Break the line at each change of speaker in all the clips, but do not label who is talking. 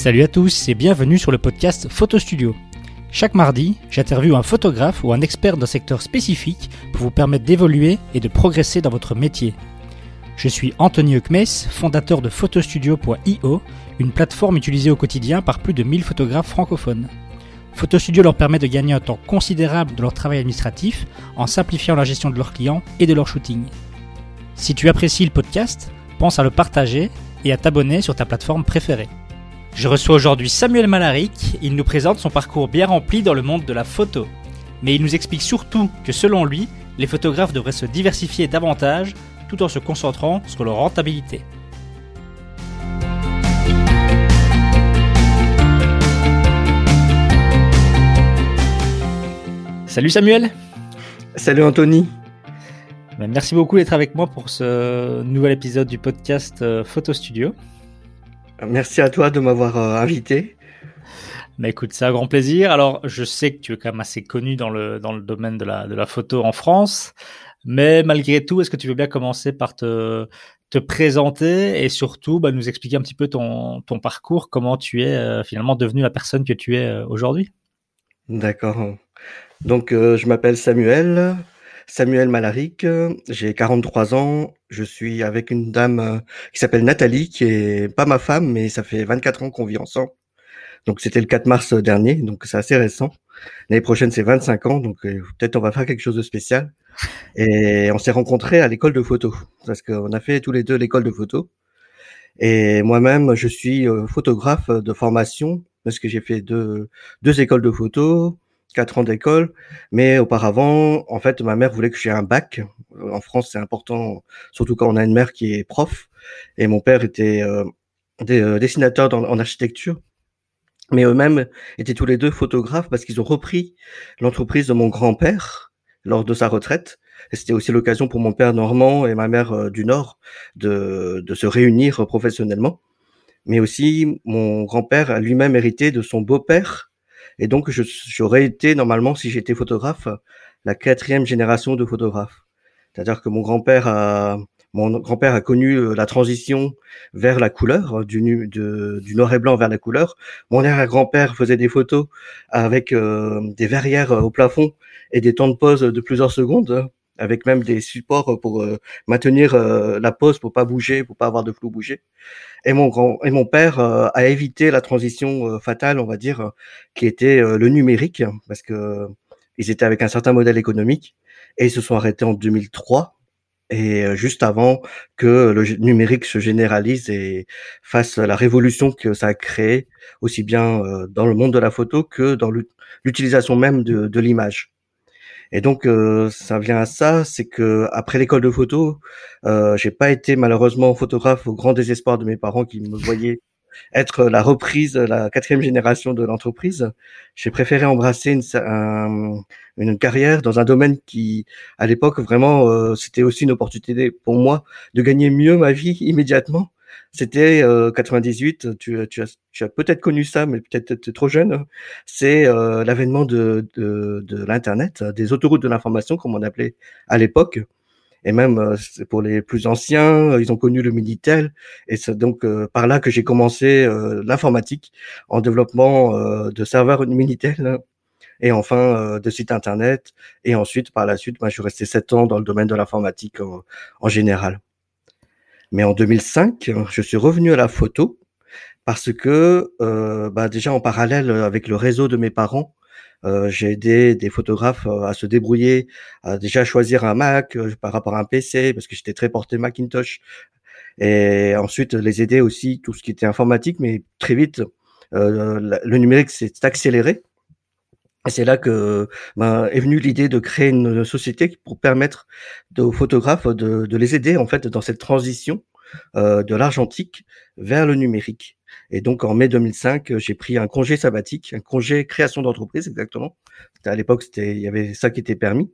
Salut à tous et bienvenue sur le podcast Photo Studio. Chaque mardi, j'interviewe un photographe ou un expert d'un secteur spécifique pour vous permettre d'évoluer et de progresser dans votre métier. Je suis Anthony Eukmes, fondateur de photostudio.io, une plateforme utilisée au quotidien par plus de 1000 photographes francophones. Photostudio leur permet de gagner un temps considérable de leur travail administratif en simplifiant la gestion de leurs clients et de leur shooting. Si tu apprécies le podcast, pense à le partager et à t'abonner sur ta plateforme préférée. Je reçois aujourd'hui Samuel Malaric, il nous présente son parcours bien rempli dans le monde de la photo. Mais il nous explique surtout que selon lui, les photographes devraient se diversifier davantage tout en se concentrant sur leur rentabilité. Salut Samuel
Salut Anthony
Merci beaucoup d'être avec moi pour ce nouvel épisode du podcast euh, Photo Studio.
Merci à toi de m'avoir euh, invité.
Bah écoute, c'est un grand plaisir. Alors, je sais que tu es quand même assez connu dans le, dans le domaine de la, de la photo en France, mais malgré tout, est-ce que tu veux bien commencer par te, te présenter et surtout bah, nous expliquer un petit peu ton, ton parcours, comment tu es euh, finalement devenu la personne que tu es euh, aujourd'hui?
D'accord. Donc, je m'appelle Samuel, Samuel Malaric, j'ai 43 ans, je suis avec une dame euh, qui s'appelle Nathalie, qui est pas ma femme, mais ça fait 24 ans qu'on vit ensemble. Donc c'était le 4 mars dernier, donc c'est assez récent. L'année prochaine c'est 25 ans, donc euh, peut-être on va faire quelque chose de spécial. Et on s'est rencontrés à l'école de photo, parce qu'on a fait tous les deux l'école de photo. Et moi-même, je suis euh, photographe de formation, parce que j'ai fait deux, deux écoles de photo, quatre ans d'école, mais auparavant, en fait, ma mère voulait que j'ai un bac. Euh, en France, c'est important, surtout quand on a une mère qui est prof, et mon père était euh, euh dessinateur en architecture. Mais eux-mêmes étaient tous les deux photographes parce qu'ils ont repris l'entreprise de mon grand-père lors de sa retraite. Et c'était aussi l'occasion pour mon père normand et ma mère euh, du Nord de, de se réunir professionnellement. Mais aussi, mon grand-père a lui-même hérité de son beau-père, et donc, j'aurais été normalement, si j'étais photographe, la quatrième génération de photographes. C'est-à-dire que mon grand-père a, mon grand-père a connu euh, la transition vers la couleur, du, du noir et blanc vers la couleur. Mon arrière-grand-père faisait des photos avec euh, des verrières au plafond et des temps de pause de plusieurs secondes avec même des supports pour euh, maintenir euh, la pose pour pas bouger, pour pas avoir de flou bouger. Et mon grand et mon père euh, a évité la transition fatale, on va dire, qui était le numérique, parce que ils étaient avec un certain modèle économique et ils se sont arrêtés en 2003 et juste avant que le numérique se généralise et fasse la révolution que ça a créé aussi bien dans le monde de la photo que dans l'utilisation même de, de l'image. Et donc euh, ça vient à ça, c'est que après l'école de photo, euh, j'ai pas été malheureusement photographe au grand désespoir de mes parents qui me voyaient être la reprise, la quatrième génération de l'entreprise. J'ai préféré embrasser une, une, carrière dans un domaine qui, à l'époque, vraiment, euh, c'était aussi une opportunité pour moi de gagner mieux ma vie immédiatement c'était 98. Euh, tu, tu as, tu as peut-être connu ça, mais peut-être trop jeune. C'est euh, l'avènement de, de, de l'internet, des autoroutes de l'information, comme on appelait à l'époque. Et même euh, pour les plus anciens, ils ont connu le Minitel. Et c'est donc par là que j'ai commencé l'informatique en développement de serveurs Minitel et enfin de sites internet. Et ensuite, par la suite, moi, je suis resté sept ans dans le domaine de l'informatique en général. Mais en 2005, je suis revenu à la photo parce que euh, bah déjà en parallèle avec le réseau de mes parents, euh, j'ai aidé des photographes euh, à se débrouiller, à déjà choisir un Mac euh, par rapport à un PC parce que j'étais très porté Macintosh, et ensuite les aider aussi tout ce qui était informatique, mais très vite le numérique s'est accéléré c'est là que ben, est venue l'idée de créer une société pour permettre aux photographes de, de les aider en fait dans cette transition euh, de l'argentique vers le numérique. Et donc en mai 2005, j'ai pris un congé sabbatique, un congé création d'entreprise exactement. À l'époque, c'était il y avait ça qui était permis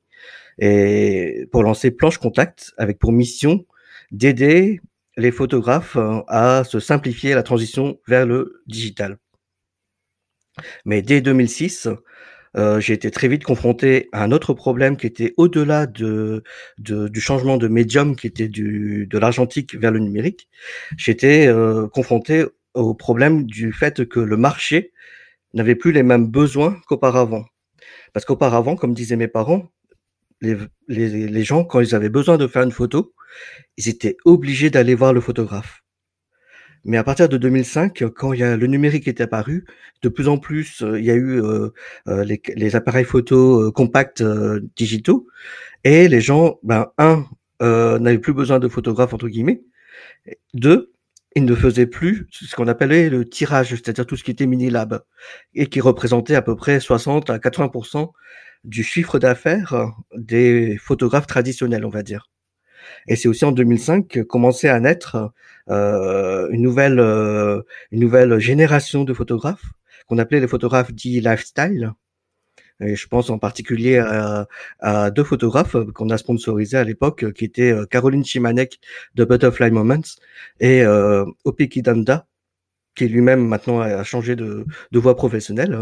et pour lancer Planche Contact avec pour mission d'aider les photographes euh, à se simplifier la transition vers le digital. Mais dès 2006, euh, j'ai été très vite confronté à un autre problème qui était au-delà de, du changement de médium qui était de l'argentique vers le numérique. J'étais euh, confronté au problème du fait que le marché n'avait plus les mêmes besoins qu'auparavant. Parce qu'auparavant, comme disaient mes parents, les, les, gens, quand ils avaient besoin de faire une photo, ils étaient obligés d'aller voir le photographe. Mais à partir de 2005, quand il y a le numérique est apparu, de plus en plus, euh, il y a eu euh, euh, les, les, appareils photo compacts digitaux, et les gens, ben un, n'avaient plus besoin de photographes entre guillemets. Deux, ils ne faisaient plus ce qu'on appelait le tirage, c'est-à-dire tout ce qui était mini lab, et qui représentait à peu près 60 à 80% du chiffre d'affaires des photographes traditionnels, on va dire. Et c'est aussi en 2005 que commençait à naître euh, une nouvelle euh, une nouvelle génération de photographes qu'on appelait les photographes dits lifestyle. Et je pense en particulier à, deux photographes qu'on a sponsorisés à l'époque, qui étaient euh, Caroline Chimanek de Butterfly Moments et euh, Danda, qui lui-même maintenant a changé de, de voie professionnelle,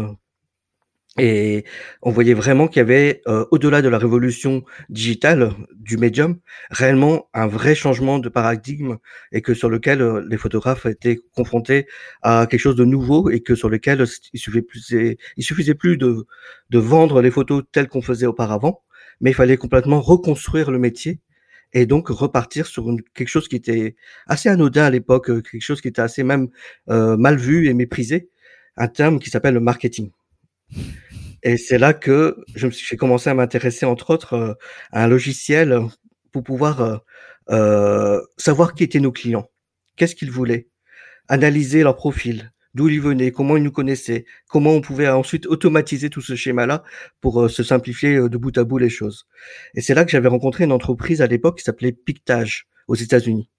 et on voyait vraiment qu'il y avait, euh, au-delà de la révolution digitale du médium, réellement un vrai changement de paradigme et que sur lequel euh, les photographes étaient confrontés à quelque chose de nouveau et que sur lequel il suffisait plus, il suffisait plus de, de vendre les photos telles qu'on faisait auparavant, mais il fallait complètement reconstruire le métier et donc repartir sur quelque chose qui était assez anodin à l'époque, quelque chose qui était assez même euh, mal vu et méprisé, un terme qui s'appelle le marketing. Et c'est là que je j'ai commencé à m'intéresser, entre autres, euh, à un logiciel pour pouvoir euh, euh, savoir qui étaient nos clients, qu'est-ce qu'ils voulaient, analyser leur profil, d'où ils venaient, comment ils nous connaissaient, comment on pouvait ensuite automatiser tout ce schéma-là pour se simplifier de bout à bout les choses. Et c'est là que j'avais rencontré une entreprise à l'époque qui s'appelait Pictage aux États-Unis.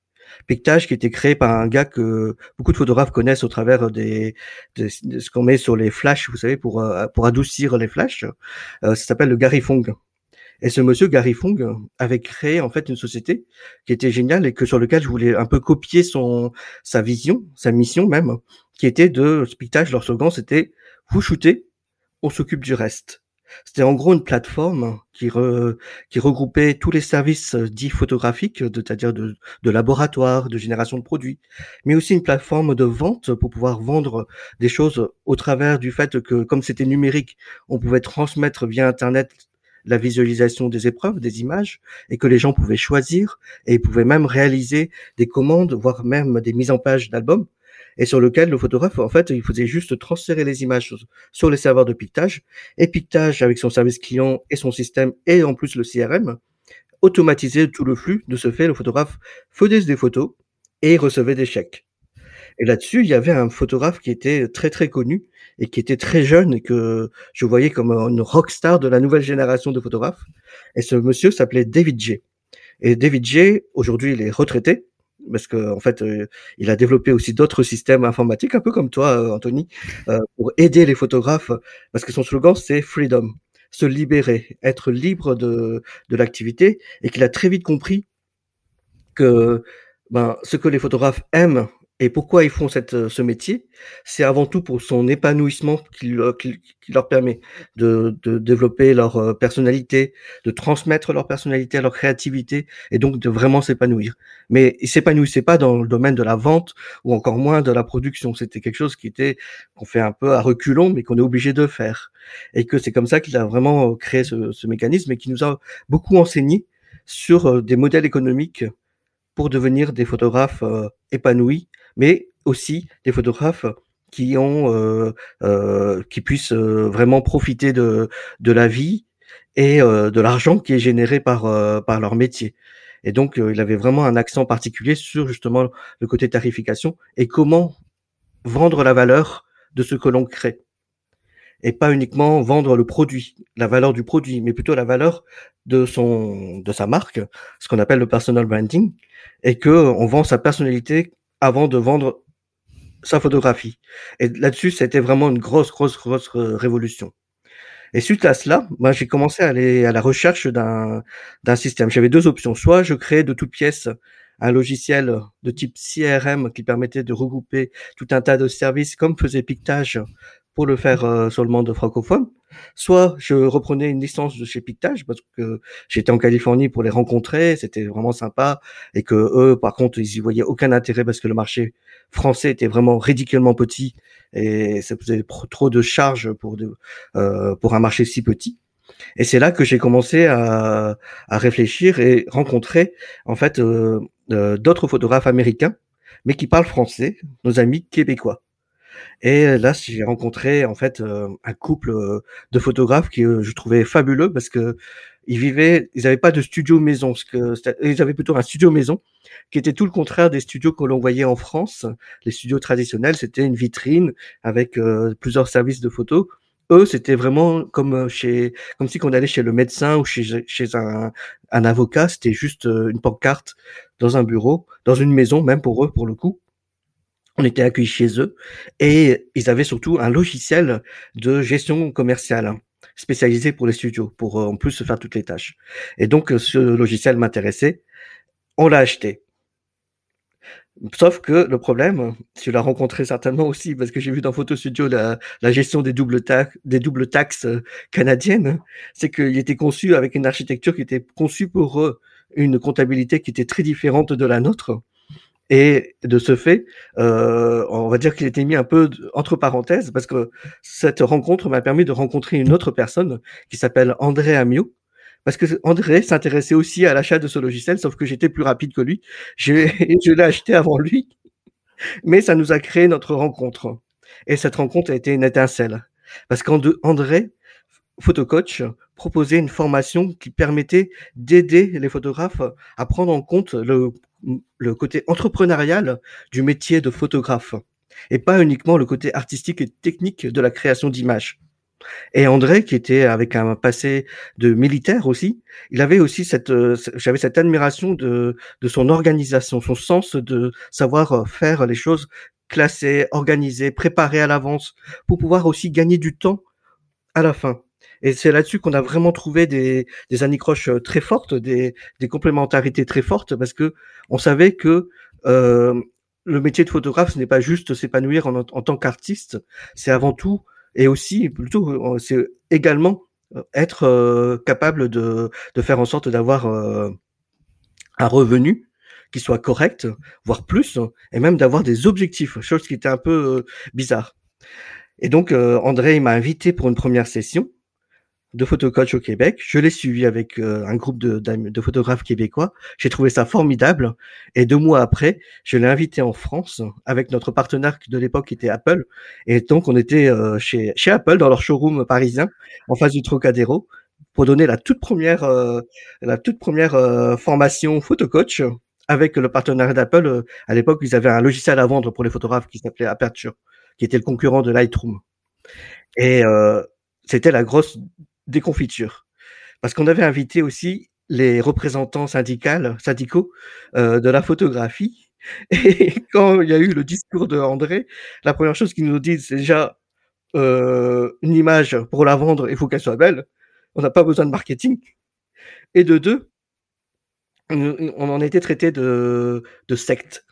Pictage qui était créé par un gars que beaucoup de photographes connaissent au travers des de, ce qu'on met sur les flashs, vous savez, pour euh, pour adoucir les flashs. Euh, ça s'appelle le Gary Fong. Et ce monsieur Gary Fong avait créé en fait une société qui était géniale et que sur lequel je voulais un peu copier son sa vision, sa mission même, qui était de Pictage. Leur slogan c'était vous shootez, on s'occupe du reste. C'était en gros une plateforme qui, regroupait tous les services euh, dits photographiques, c'est-à-dire de, de laboratoire, de génération de produits, mais aussi une plateforme de vente pour pouvoir vendre des choses au travers du fait que, comme c'était numérique, on pouvait transmettre via Internet la visualisation des épreuves, des images, et que les gens pouvaient choisir, et pouvaient même réaliser des commandes, voire même des mises en page d'albums et sur lequel le photographe, en fait, il faisait juste transférer les images sur, les serveurs de piquetage, et piquetage avec son service client et son système, et en plus le CRM, automatiser tout le flux. De ce fait, le photographe faisait des photos et recevait des chèques. Et là-dessus, il y avait un photographe qui était très très connu et qui était très jeune et que je voyais comme une rockstar de la nouvelle génération de photographes. Et ce monsieur s'appelait David J. Et David J, aujourd'hui, il est retraité, parce que en fait, euh, il a développé aussi d'autres systèmes informatiques, un peu comme toi, euh, Anthony, euh, pour aider les photographes, parce que son slogan c'est freedom, se libérer, être libre de, de l'activité, et qu'il a très vite compris que ben, ce que les photographes aiment et pourquoi ils font cette, euh, ce métier? C'est avant tout pour son épanouissement qui, leur permet de, de, développer leur euh, personnalité, de transmettre leur personnalité, leur créativité, et donc de vraiment s'épanouir. Mais ils s'épanouissaient pas dans le domaine de la vente ou encore moins de la production. C'était quelque chose qui était qu'on fait un peu à reculons, mais qu'on est obligé de faire. Et que c'est comme ça qu'il a vraiment créé ce, ce mécanisme et qui nous a beaucoup enseigné sur euh, des modèles économiques pour devenir des photographes épanouis mais aussi des photographes qui ont euh, euh, qui puissent euh, vraiment profiter de de la vie et euh, de l'argent qui est généré par euh, par leur métier. Et donc il avait vraiment un accent particulier sur justement le côté tarification et comment vendre la valeur de ce que l'on crée et pas uniquement vendre le produit, la valeur du produit, mais plutôt la valeur de son de sa marque, ce qu'on appelle le personal branding, et que on vend sa personnalité avant de vendre sa photographie. Et là-dessus, c'était vraiment une grosse, grosse, grosse révolution. Et suite à cela, moi, j'ai commencé à aller à la recherche d'un, d'un système. J'avais deux options. Soit je créais de toutes pièces un logiciel de type CRM qui permettait de regrouper tout un tas de services comme faisait Pictage pour le faire euh, sur le monde francophone. Soit je reprenais une licence de chez Pictage parce que j'étais en Californie pour les rencontrer, c'était vraiment sympa et que eux, par contre, ils y voyaient aucun intérêt parce que le marché français était vraiment ridiculement petit et ça faisait trop de charges pour de, euh, pour un marché si petit. Et c'est là que j'ai commencé à, réfléchir et rencontrer en fait euh, d'autres photographes américains, mais qui parlent français, nos amis québécois. Et là, j'ai rencontré en fait euh, un couple euh, de photographes qui je trouvais fabuleux parce que ils vivaient, ils n'avaient pas de studio maison, ils avaient plutôt un studio maison qui était tout le contraire des studios que l'on voyait en France. Les studios traditionnels, c'était une vitrine avec plusieurs services de photos eux, c'était vraiment comme euh, chez, comme si on allait chez le médecin ou chez, un, un avocat. C'était juste euh, une pancarte dans un bureau, dans une maison, même pour eux, pour le coup. On était accueillis chez eux et ils avaient surtout un logiciel de gestion commerciale spécialisé pour les studios, pour euh, en plus faire toutes les tâches. Et donc, ce logiciel m'intéressait. On l'a acheté. Sauf que le problème, tu l'as rencontré certainement aussi, parce que j'ai vu dans Photo Studio la, gestion des doubles, taxes, des doubles taxes euh, canadiennes, c'est qu'il était conçu avec une architecture qui était conçue pour une comptabilité qui était très différente de la nôtre. Et de ce fait, euh, on va dire qu'il était mis un peu entre parenthèses, parce que cette rencontre m'a permis de rencontrer une autre personne qui s'appelle André Amiot, parce que André s'intéressait aussi à l'achat de ce logiciel, sauf que j'étais plus rapide que lui. Je, je l'ai acheté avant lui, mais ça nous a créé notre rencontre. Et cette rencontre a été une étincelle, parce qu'André, photocoach, proposait une formation qui permettait d'aider les photographes à prendre en compte le, le côté entrepreneurial du métier de photographe, et pas uniquement le côté artistique et technique de la création d'images. Et André, qui était avec un passé de militaire aussi, il avait aussi cette, euh, j'avais cette admiration de, de son organisation, son sens de savoir euh, faire les choses classées, organisées, préparées à l'avance, pour pouvoir aussi gagner du temps à la fin. Et c'est là-dessus qu'on a vraiment trouvé des, des anicroches euh, très fortes, des, des complémentarités très fortes, parce que on savait que euh, le métier de photographe, ce n'est pas juste s'épanouir en, en tant qu'artiste, c'est avant tout et aussi plutôt euh, c'est également euh, être euh, capable de, de faire en sorte d'avoir un revenu qui soit correct, voire plus, et même d'avoir des objectifs, chose qui était un peu bizarre. Et donc André m'a invité pour une première session de photocoach au Québec. Je l'ai suivi avec euh, un groupe de, de, photographes québécois. J'ai trouvé ça formidable. Et deux mois après, je l'ai invité en France avec notre partenaire de l'époque qui était Apple. Et donc, on était euh, chez, chez Apple dans leur showroom parisien, en face du Trocadéro, pour donner la toute première, euh, la toute première formation photocoach avec le partenaire d'Apple. À l'époque, ils avaient un logiciel à vendre pour les photographes qui s'appelait Aperture, qui était le concurrent de Lightroom. Et c'était la grosse déconfiture. Parce qu'on avait invité aussi les représentants syndicales, syndicaux euh, de la photographie. Et quand il y a eu le discours de André, la première chose qu'ils nous disent, c'est déjà euh, une image pour la vendre, il faut qu'elle soit belle. On n'a pas besoin de marketing. Et de deux, on en était traité de, de secte.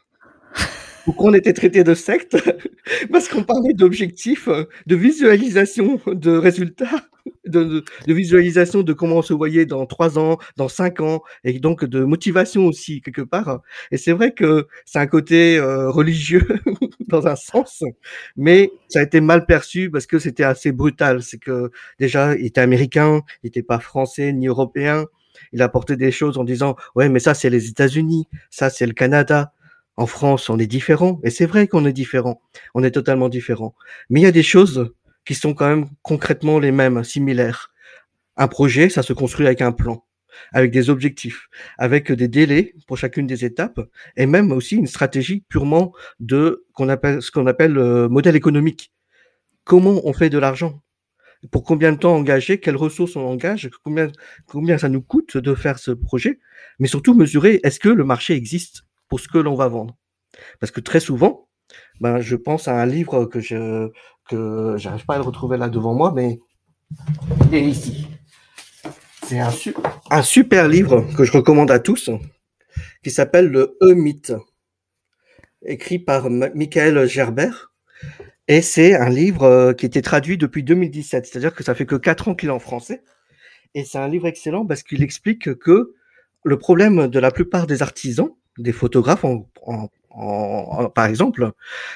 Pourquoi on était traité de secte Parce qu'on parlait d'objectifs, de visualisation de résultats de, visualisation de comment on se voyait dans trois ans, dans cinq ans, et donc de motivation aussi quelque part. Et c'est vrai que c'est un côté euh, religieux dans un sens, mais ça a été mal perçu parce que c'était assez brutal. C'est que déjà, il était américain, il n'était pas français ni européen. Il apportait des choses en disant ouais, mais ça c'est les États-Unis, ça c'est le Canada. En France, on est différent, et c'est vrai qu'on est différent. On est totalement différent. Mais il y a des choses qui sont quand même concrètement les mêmes, similaires. Un projet, ça se construit avec un plan, avec des objectifs, avec des délais pour chacune des étapes, et même aussi une stratégie purement de ce qu'on appelle le modèle économique. Comment on fait de l'argent? Pour combien de temps engager Quelles ressources on engage? Combien ça nous coûte de faire ce projet? Mais surtout mesurer est-ce que le marché existe pour ce que l'on va vendre? Parce que très souvent, ben, je pense à un livre que je que j'arrive pas à le retrouver là devant moi, mais il est ici. C'est un, un super livre que je recommande à tous, qui s'appelle le E-Mythe, écrit par Michael Gerber. Et c'est un livre euh, qui été traduit depuis 2017, c'est-à-dire que ça fait que 4 ans qu'il est en français. Et c'est un livre excellent parce qu'il explique que le problème de la plupart des artisans, des photographes en, par exemple,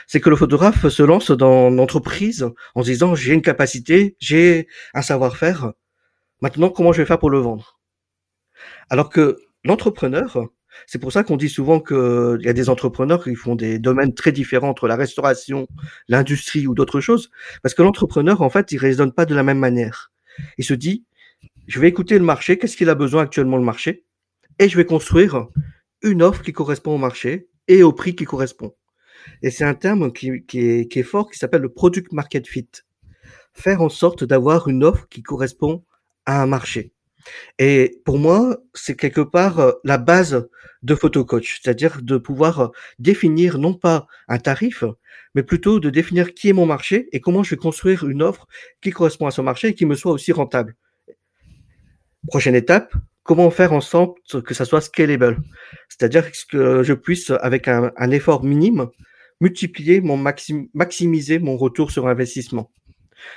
c'est que le photographe se lance dans l'entreprise en se disant j'ai une capacité, j'ai un savoir-faire, maintenant comment je vais faire pour le vendre? Alors que l'entrepreneur, c'est pour ça qu'on dit souvent qu'il y a des entrepreneurs qui font des domaines très différents entre la restauration, l'industrie ou d'autres choses, parce que l'entrepreneur, en fait, il raisonne pas de la même manière. Il se dit, je vais écouter le marché, qu'est-ce qu'il a besoin actuellement le marché, et je vais construire une offre qui correspond au marché et au prix qui correspond. Et c'est un terme qui, est fort, qui s'appelle le product market fit. Faire en sorte d'avoir une offre qui correspond à un marché. Et pour moi, c'est quelque part euh, la base de PhotoCoach, c'est-à-dire de pouvoir euh, définir non pas un tarif, mais plutôt de définir qui est mon marché et comment je vais construire une offre qui correspond à ce marché et qui me soit aussi rentable. Prochaine étape, comment faire en sorte que ça soit scalable, c'est-à-dire que je puisse, avec un, effort minime, multiplier mon maxim, maximiser mon retour sur investissement.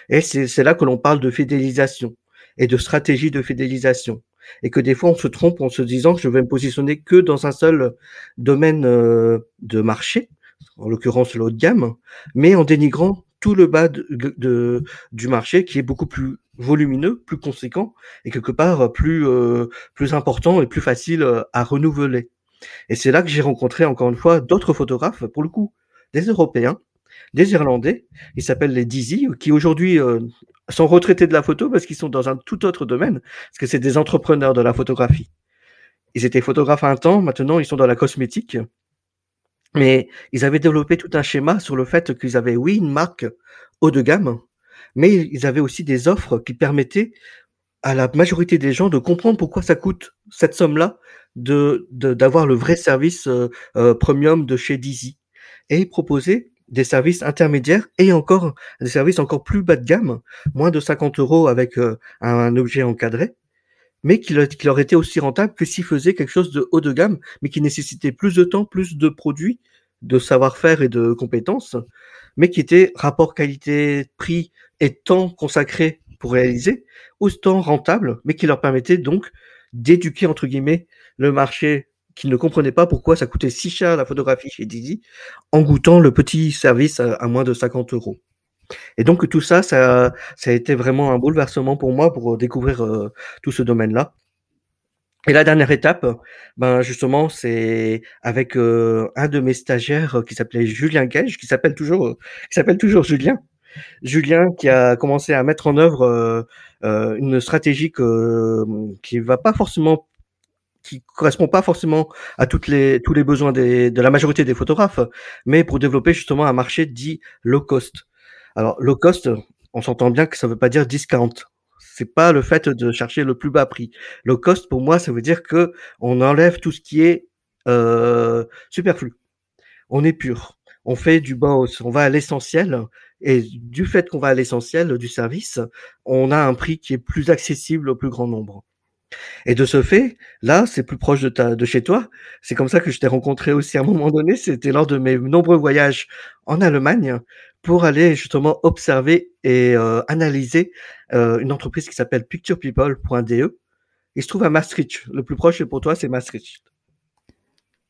Et c'est là que l'on parle de fidélisation et de stratégie de fidélisation. Et que des fois, on se trompe en se disant que je vais me positionner que dans un seul domaine euh, de marché, en l'occurrence le haut de gamme, mais en dénigrant tout le bas de, du marché qui est beaucoup plus volumineux, plus conséquent et quelque part plus euh, plus important et plus facile euh, à renouveler. Et c'est là que j'ai rencontré encore une fois d'autres photographes, pour le coup des Européens, des Irlandais, ils s'appellent les Dizzy, qui aujourd'hui euh, sont retraités de la photo parce qu'ils sont dans un tout autre domaine, parce que c'est des entrepreneurs de la photographie. Ils étaient photographes un temps, maintenant ils sont dans la cosmétique. Mais ils avaient développé tout un schéma sur le fait qu'ils avaient, oui, une marque haut de gamme, mais ils avaient aussi des offres qui permettaient à la majorité des gens de comprendre pourquoi ça coûte cette somme-là de d'avoir le vrai service euh, euh, premium de chez Dizzy. Et ils proposaient des services intermédiaires et encore des services encore plus bas de gamme, moins de 50 euros avec euh, un, objet encadré, mais qui, qui, leur était aussi rentable que s'ils faisaient quelque chose de haut de gamme, mais qui nécessitait plus de temps, plus de produits, de savoir-faire et de compétences, mais qui était rapport qualité-prix et temps consacré pour réaliser, autant rentable, mais qui leur permettait donc d'éduquer entre guillemets le marché qu'ils ne comprenaient pas pourquoi ça coûtait si cher la photographie chez Didi en goûtant le petit service à, moins de 50 euros. Et donc tout ça, ça, ça a été vraiment un bouleversement pour moi pour découvrir euh, tout ce domaine-là. Et la dernière étape, ben justement, c'est avec euh, un de mes stagiaires qui s'appelait Julien Gage, qui s'appelle toujours, qui s'appelle toujours Julien. Julien qui a commencé à mettre en œuvre euh, une stratégie que, qui va pas forcément qui correspond pas forcément à les tous les besoins de la majorité des photographes, mais pour développer justement un marché dit low cost. Alors low cost, on s'entend bien que ça veut pas dire discount. C'est pas le fait de chercher le plus bas prix. Low cost pour moi, ça veut dire que on enlève tout ce qui est euh, superflu. On est pur. On fait du bas on va à l'essentiel et du fait qu'on va à l'essentiel du service, on a un prix qui est plus accessible au plus grand nombre. Et de ce fait, là, c'est plus proche de, ta, de chez toi. C'est comme ça que je t'ai rencontré aussi à un moment donné. C'était lors de mes nombreux voyages en Allemagne pour aller justement observer et euh, analyser euh, une entreprise qui s'appelle picturepeople.de. Il se trouve à Maastricht. Le plus proche pour toi, c'est Maastricht.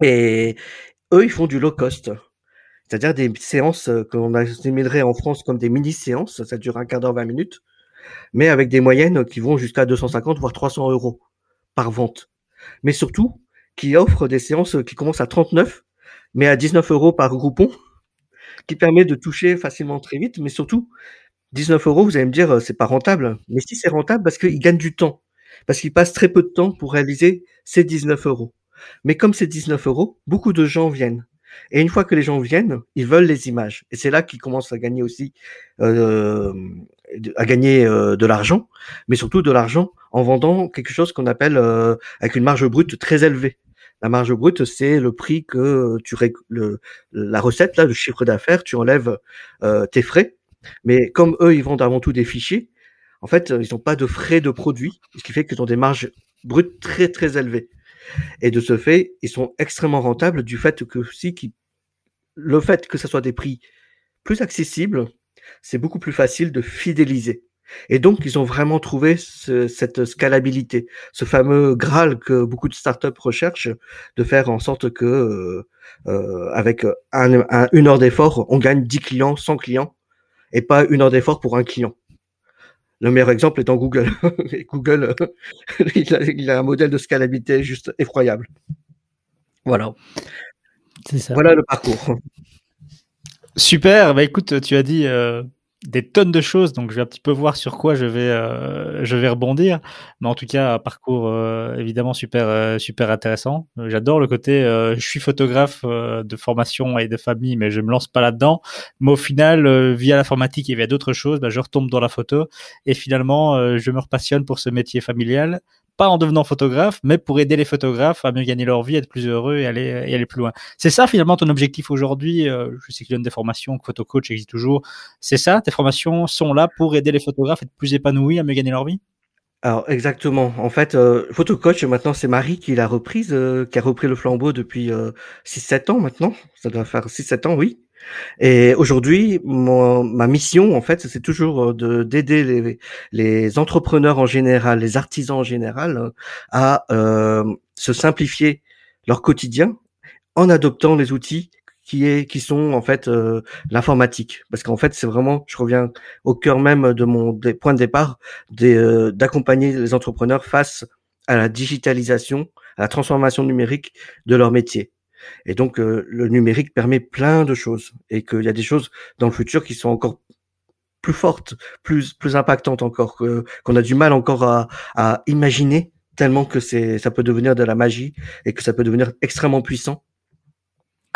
Et eux, ils font du low cost. C'est-à-dire des séances euh, qu'on assimilerait en France comme des mini-séances. Ça dure un quart d'heure, 20 minutes mais avec des moyennes qui vont jusqu'à 250 voire 300 euros par vente. Mais surtout, qui offre des séances qui commencent à 39, mais à 19 euros par groupon, qui permet de toucher facilement très vite, mais surtout, 19 euros, vous allez me dire, c'est pas rentable. Mais si c'est rentable, parce qu'ils gagnent du temps. Parce qu'ils passent très peu de temps pour réaliser ces 19 euros. Mais comme c'est 19 euros, beaucoup de gens viennent. Et une fois que les gens viennent, ils veulent les images. Et c'est là qu'ils commencent à gagner aussi, euh, à gagner euh, de l'argent, mais surtout de l'argent en vendant quelque chose qu'on appelle euh, avec une marge brute très élevée. La marge brute, c'est le prix que tu le, la recette là, le chiffre d'affaires, tu enlèves tes frais. Mais comme eux, ils vendent avant tout des fichiers, en fait, ils n'ont pas de frais de produit, ce qui fait qu'ils ont des marges brutes très très élevées. Et de ce fait, ils sont extrêmement rentables du fait que si qui, le fait que ce soit des prix plus accessible, c'est beaucoup plus facile de fidéliser. Et donc, ils ont vraiment trouvé cette scalabilité, ce fameux Graal que beaucoup de startups recherchent, de faire en sorte que, euh, euh avec un, une heure d'effort, on gagne 10 clients, 100 clients, et pas une heure d'effort pour un client. Le meilleur exemple étant Google. Google, il, a, il, a, un modèle de scalabilité juste effroyable. Voilà. Ça. Voilà le parcours.
Super. Bah écoute, tu as dit euh, des tonnes de choses, donc je vais un petit peu voir sur quoi je vais euh, je vais rebondir. Mais en tout cas, un parcours euh, évidemment super euh, super intéressant. J'adore le côté je suis photographe de formation et de famille, mais je me lance pas là-dedans. Mais au final, via l'informatique et via d'autres choses, bah, je retombe dans la photo et finalement je me repassionne pour ce métier familial pas en devenant photographe, mais pour aider les photographes à mieux gagner leur vie, être plus heureux et aller, et aller plus loin. C'est ça finalement ton objectif aujourd'hui. Euh, je sais que tu donnes des formations, que Photo Coach existe toujours. C'est ça, tes formations sont là pour aider les photographes à être plus épanouis, à mieux gagner leur vie?
Alors exactement. En fait, euh, Photo Coach, maintenant c'est Marie qui l'a reprise, euh, qui a repris le flambeau depuis euh, 6-7 ans maintenant. Ça doit faire 6-7 ans, oui. Et aujourd'hui, ma mission, en fait, c'est toujours euh, de d'aider les, entrepreneurs en général, les artisans en général, euh, à euh, se simplifier leur quotidien en adoptant les outils qui sont en fait l'informatique. Parce qu'en fait c'est vraiment je reviens au cœur même de mon des points de départ d'accompagner les entrepreneurs face à la digitalisation à la transformation numérique de leur métier et donc, euh, le numérique permet plein de choses et qu'il y a des choses dans le futur qui sont encore plus fortes, plus plus impactantes encore, qu'on a du mal encore à, à imaginer tellement que c'est ça peut devenir de la magie et que ça peut devenir extrêmement puissant.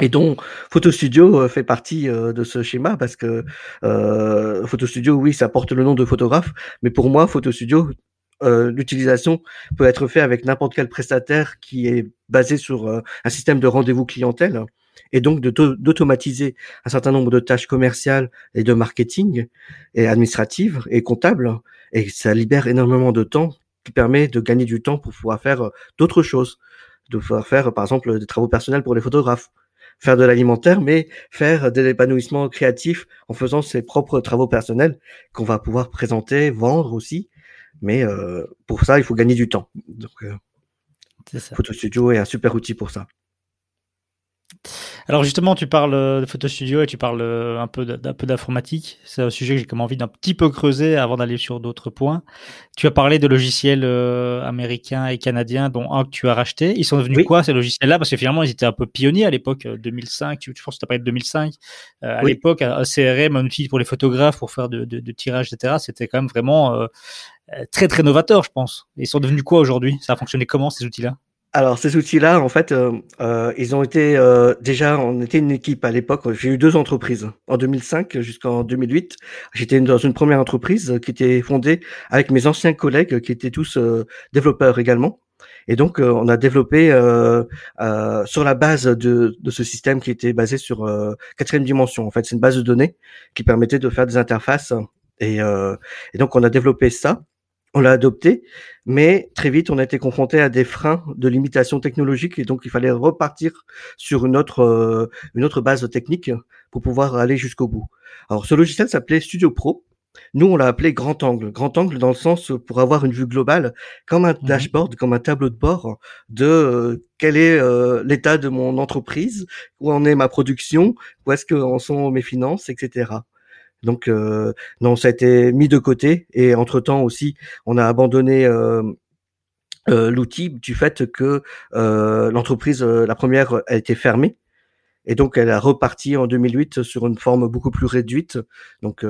Et donc, Photo Studio euh, fait partie euh, de ce schéma parce que euh, Photo Studio, oui, ça porte le nom de photographe, mais pour moi, Photo Studio, euh, l'utilisation peut être faite avec n'importe quel prestataire qui est basé sur euh, un système de rendez-vous clientèle et donc d'automatiser un certain nombre de tâches commerciales et de marketing et administratives et comptables. Et ça libère énormément de temps qui permet de gagner du temps pour pouvoir faire euh, d'autres choses, de pouvoir faire par exemple des travaux personnels pour les photographes, faire de l'alimentaire, mais faire de l'épanouissement créatif en faisant ses propres travaux personnels qu'on va pouvoir présenter, vendre aussi mais euh, pour ça, il faut gagner du temps. Donc, euh, Photo Studio est un super outil pour ça.
Alors justement, tu parles de Photo Studio et tu parles un peu d'un peu d'informatique. C'est un sujet que j'ai comme envie d'un petit peu creuser avant d'aller sur d'autres points. Tu as parlé de logiciels euh, américains et canadiens, dont un que tu as racheté. Ils sont devenus quoi ces logiciels-là? Parce que finalement, ils étaient un peu pionniers à l'époque 2005. Je pense que tu as parlé de 2005. à l'époque, un CRM, un outil pour les photographes pour faire de, de, de tirage, etc. C'était quand même vraiment euh, très très novateur, je pense. Ils sont devenus quoi aujourd'hui? Ça a fonctionné comment ces outils-là?
Alors ces outils-là, en fait, euh, euh, ils ont été euh, déjà, on était une équipe à l'époque. J'ai eu deux entreprises en 2005 jusqu'en 2008. J'étais dans une première entreprise qui était fondée avec mes anciens collègues qui étaient tous développeurs également. Et donc, on a développé sur la base de, de, ce système qui était basé sur quatrième dimension. En fait, c'est une base de données qui permettait de faire des interfaces. Et, et donc, on a développé ça on l'a adopté, mais très vite on a été confronté à des freins de limitation technologique et donc il fallait repartir sur une autre euh, une autre base technique pour pouvoir aller jusqu'au bout. Alors ce logiciel s'appelait Studio Pro. Nous on l'a appelé Grand Angle. Grand Angle dans le sens pour avoir une vue globale, comme un mmh dashboard, comme un tableau de bord de euh, quel est euh, l'état de mon entreprise, où en est ma production, où est-ce que en sont mes finances, etc. Donc euh, non, ça a été mis de côté et entre temps aussi, on a abandonné euh, euh, l'outil du fait que l'entreprise, la première, a été fermée et donc elle a reparti en 2008 sur une forme beaucoup plus réduite. Donc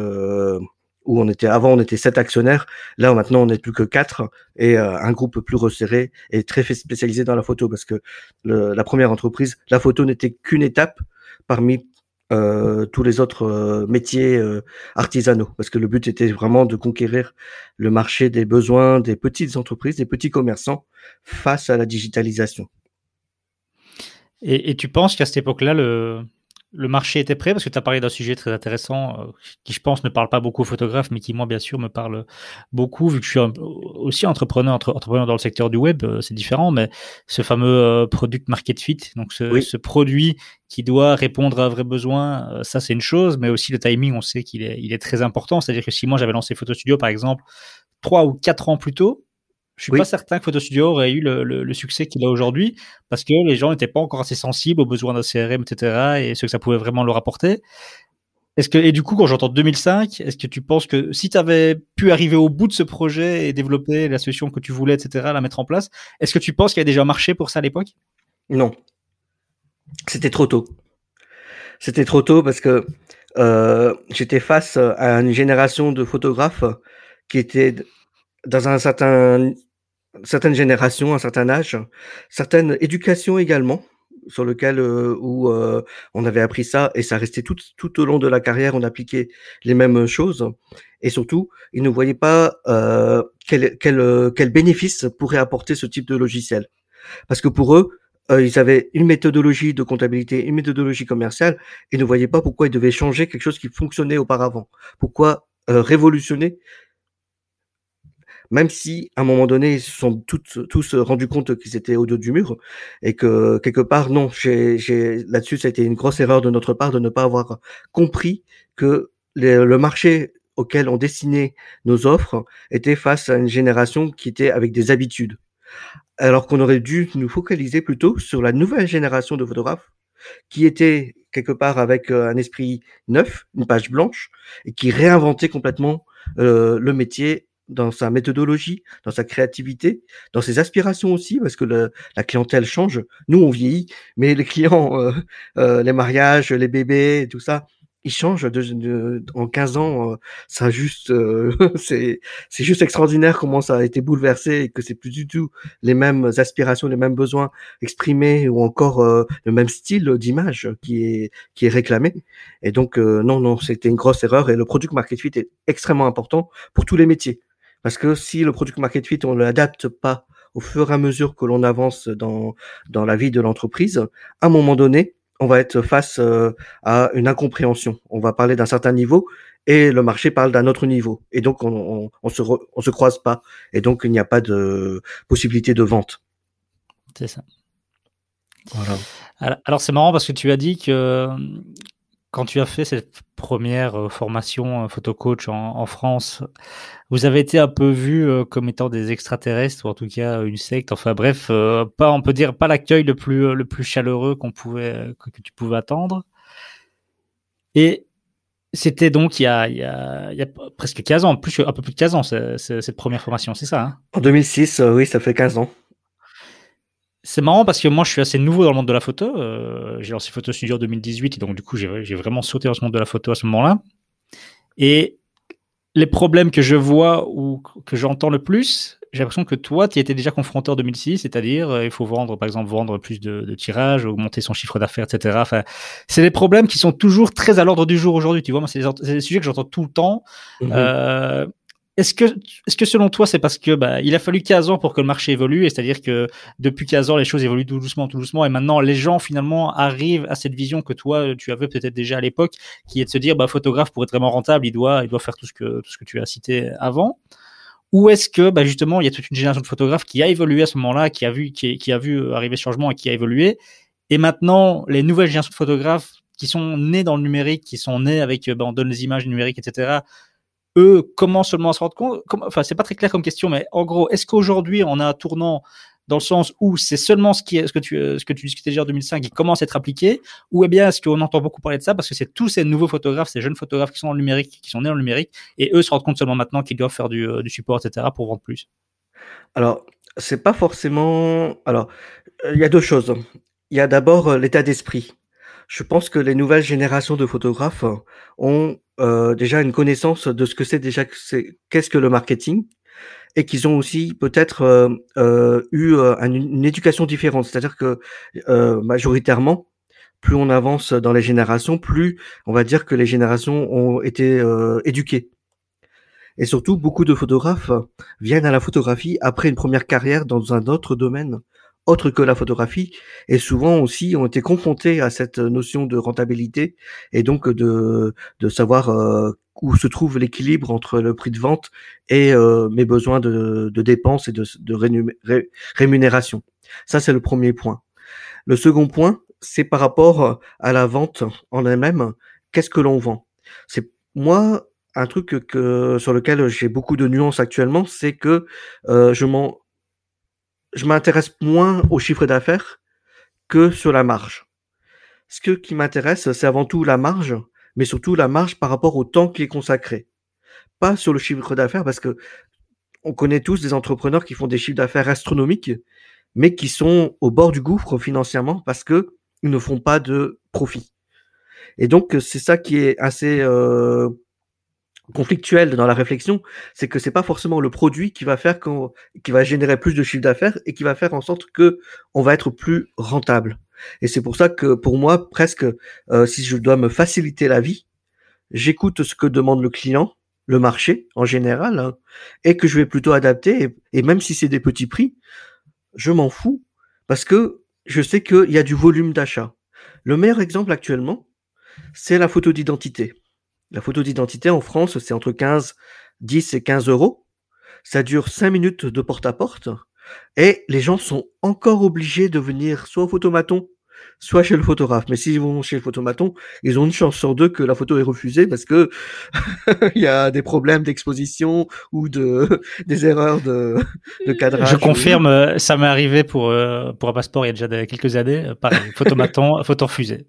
où on était avant on était sept actionnaires, là maintenant on n'est plus que quatre et un groupe plus resserré et très spécialisé dans la photo parce que la première entreprise, la photo n'était qu'une étape parmi euh, tous les autres euh, métiers euh, artisanaux, parce que le but était vraiment de conquérir le marché des besoins des petites entreprises, des petits commerçants face à la digitalisation.
Et, et tu penses qu'à cette époque-là, le, le marché était prêt Parce que tu as parlé d'un sujet très intéressant euh, qui, je pense, ne parle pas beaucoup aux photographes, mais qui, moi, bien sûr, me parle beaucoup, vu que je suis aussi entrepreneur, entrepreneur dans le secteur du web, euh, c'est différent, mais ce fameux euh, product market fit, donc ce, ce, produit qui doit répondre à un vrai besoin, ça, c'est une chose, mais aussi le timing, on sait qu'il est, il est très important. C'est-à-dire que si moi, j'avais lancé Photo Studio, par exemple, trois ou quatre ans plus tôt, je suis pas certain que Photo Studio aurait eu le, le, succès qu'il a aujourd'hui parce que les gens n'étaient pas encore assez sensibles aux besoins d'un CRM, etc. et ce que ça pouvait vraiment leur apporter. Est-ce que, et du coup, quand j'entends 2005, est-ce que tu penses que si tu avais pu arriver au bout de ce projet et développer la solution que tu voulais, etc., la mettre en place, est-ce que tu penses qu'il y a déjà marché pour ça à l'époque?
Non. C'était trop tôt. C'était trop tôt parce que euh, j'étais face à une génération de photographes qui étaient dans un certain certaines générations, un certain âge, certaines éducations également, sur lequel euh, où euh, on avait appris ça et ça restait tout, tout au long de la carrière, on appliquait les mêmes choses. Et surtout ils ne voyaient pas euh, quel, quel, quel bénéfice pourrait apporter ce type de logiciel. Parce que pour eux ils avaient une méthodologie de comptabilité, une méthodologie commerciale et ne voyaient pas pourquoi ils devaient changer quelque chose qui fonctionnait auparavant, pourquoi révolutionner même si à un moment donné ils se sont tous rendus compte qu'ils étaient au dos du mur et que quelque part non, là-dessus ça a été une grosse erreur de notre part de ne pas avoir compris que le marché auquel on destinait nos offres était face à une génération qui était avec des habitudes. Alors qu'on aurait dû nous focaliser plutôt sur la nouvelle génération de photographes qui était quelque part avec euh, un esprit neuf, une page blanche, et qui réinventait complètement euh, le métier dans sa méthodologie, dans sa créativité, dans ses aspirations aussi, parce que le, la clientèle change. Nous, on vieillit, mais les clients, euh, euh, les mariages, les bébés, tout ça, ils changent de, en 15 ans. Euh, ça juste, c'est c'est juste extraordinaire comment ça a été bouleversé et que c'est plus du tout les mêmes aspirations, les mêmes besoins exprimés ou encore le même style d'image qui est qui est réclamé. Et donc non non, c'était une grosse erreur et le product market fit est extrêmement important pour tous les métiers. Parce que si le product market fit, on ne l'adapte pas au fur et à mesure que l'on avance dans, dans la vie de l'entreprise, à un moment donné, on va être face euh, à une incompréhension. On va parler d'un certain niveau et le marché parle d'un autre niveau. Et donc, on, on, se on se croise pas. Et donc, il n'y a pas de possibilité de vente.
C'est ça. Voilà. Alors, c'est marrant parce que tu as dit que quand tu as fait cette première euh, formation euh, photo coach en, France, vous avez été un peu vu euh, comme étant des extraterrestres ou en tout cas une secte. Enfin bref, pas on peut dire pas l'accueil le plus le plus chaleureux qu'on pouvait que, tu pouvais attendre. Et c'était donc il y, a, il, y a, il y a, presque 15 ans, plus un peu plus de 15 ans, cette première formation, c'est ça hein?
En 2006, oui, ça fait 15 ans.
C'est marrant parce que moi, je suis assez nouveau dans le monde de la photo. Euh, j'ai lancé Photo Studio en 2018 et donc du coup, j'ai vraiment sauté dans ce monde de la photo à ce moment-là. Et les problèmes que je vois ou que j'entends le plus, j'ai l'impression que toi, tu étais déjà confronté en 2006, c'est-à-dire euh, il faut vendre, par exemple, vendre plus de, de tirages, augmenter son chiffre d'affaires, etc. Enfin, c'est des problèmes qui sont toujours très à l'ordre du jour aujourd'hui. Tu vois, moi, c'est des, sujets que j'entends tout le temps. Mm-hmm. Euh, est-ce que, est-ce que selon toi, c'est parce que bah, il a fallu 15 ans pour que le marché évolue, et c'est-à-dire que depuis 15 ans, les choses évoluent tout doucement, tout doucement, et maintenant les gens finalement arrivent à cette vision que toi tu avais peut-être déjà à l'époque, qui est de se dire, bah, photographe pour être vraiment rentable, il doit, il doit faire tout ce que tout ce que tu as cité avant. Ou est-ce que bah, justement il y a toute une génération de photographes qui a évolué à ce moment-là, qui a vu, qui, qui a vu arriver ce changement et qui a évolué, et maintenant les nouvelles générations de photographes qui sont nés dans le numérique, qui sont nés avec, bah, on donne les images numériques, etc eux comment seulement se rendre compte Enfin, c'est pas très clair comme question, mais en gros, est-ce qu'aujourd'hui on a un tournant dans le sens où c'est seulement ce qui est, ce que tu ce que tu discutais déjà en 2005 qui commence à être appliqué, ou eh bien est-ce qu'on entend beaucoup parler de ça parce que c'est tous ces nouveaux photographes, ces jeunes photographes qui sont le numérique, qui sont nés le numérique, et eux se rendent compte seulement maintenant qu'ils doivent faire du, euh, du support, etc. pour vendre plus?
Alors, c'est pas forcément. Alors, il y a deux choses. Il y a d'abord euh, l'état d'esprit. Je pense que les nouvelles générations de photographes ont euh, déjà une connaissance de ce que c'est déjà qu'est-ce que le marketing et qu'ils ont aussi peut-être euh, euh, eu une éducation différente. C'est-à-dire que majoritairement, plus on avance dans les générations, plus on va dire que les générations ont été éduquées. Et surtout, beaucoup de photographes viennent à la photographie après une première carrière dans un autre domaine autres que la photographie et souvent aussi ont été confrontés à cette notion de rentabilité et donc de, de savoir euh, où se trouve l'équilibre entre le prix de vente et euh, mes besoins de, de, dépenses et de, de rémunération. Ça, c'est le premier point. Le second point, c'est par rapport à la vente en elle-même. Qu'est-ce que l'on vend? C'est moi un truc que, sur lequel j'ai beaucoup de nuances actuellement, c'est que euh, je m'en je m'intéresse moins au chiffre d'affaires que sur la marge. Ce qui m'intéresse, c'est avant tout la marge, mais surtout la marge par rapport au temps qui est consacré. Pas sur le chiffre d'affaires, parce que on connaît tous des entrepreneurs qui font des chiffres d'affaires astronomiques, mais qui sont au bord du gouffre financièrement parce que ils ne font pas de profit. Et donc c'est ça qui est assez euh, conflictuel dans la réflexion, c'est que c'est pas forcément le produit qui va faire qu'on, qui va générer plus de chiffre d'affaires et qui va faire en sorte que on va être plus rentable. Et c'est pour ça que pour moi, presque, euh, si je dois me faciliter la vie, j'écoute ce que demande le client, le marché en général, hein, et que je vais plutôt adapter. Et, même si c'est des petits prix, je m'en fous parce que je sais qu'il y a du volume d'achat. Le meilleur exemple actuellement, c'est la photo d'identité. La photo d'identité en France, c'est entre 15, 10 et 15 euros. Ça dure 5 minutes de porte à porte. Et les gens sont encore obligés de venir soit au photomaton, soit chez le photographe. Mais s'ils vont chez le photomaton, ils ont une chance sur deux que la photo est refusée parce que il y a des problèmes d'exposition ou de des erreurs de, de cadrage.
Je confirme, ça m'est arrivé pour euh, pour un passeport il y a déjà quelques années. Pareil, photomaton, photo refusée.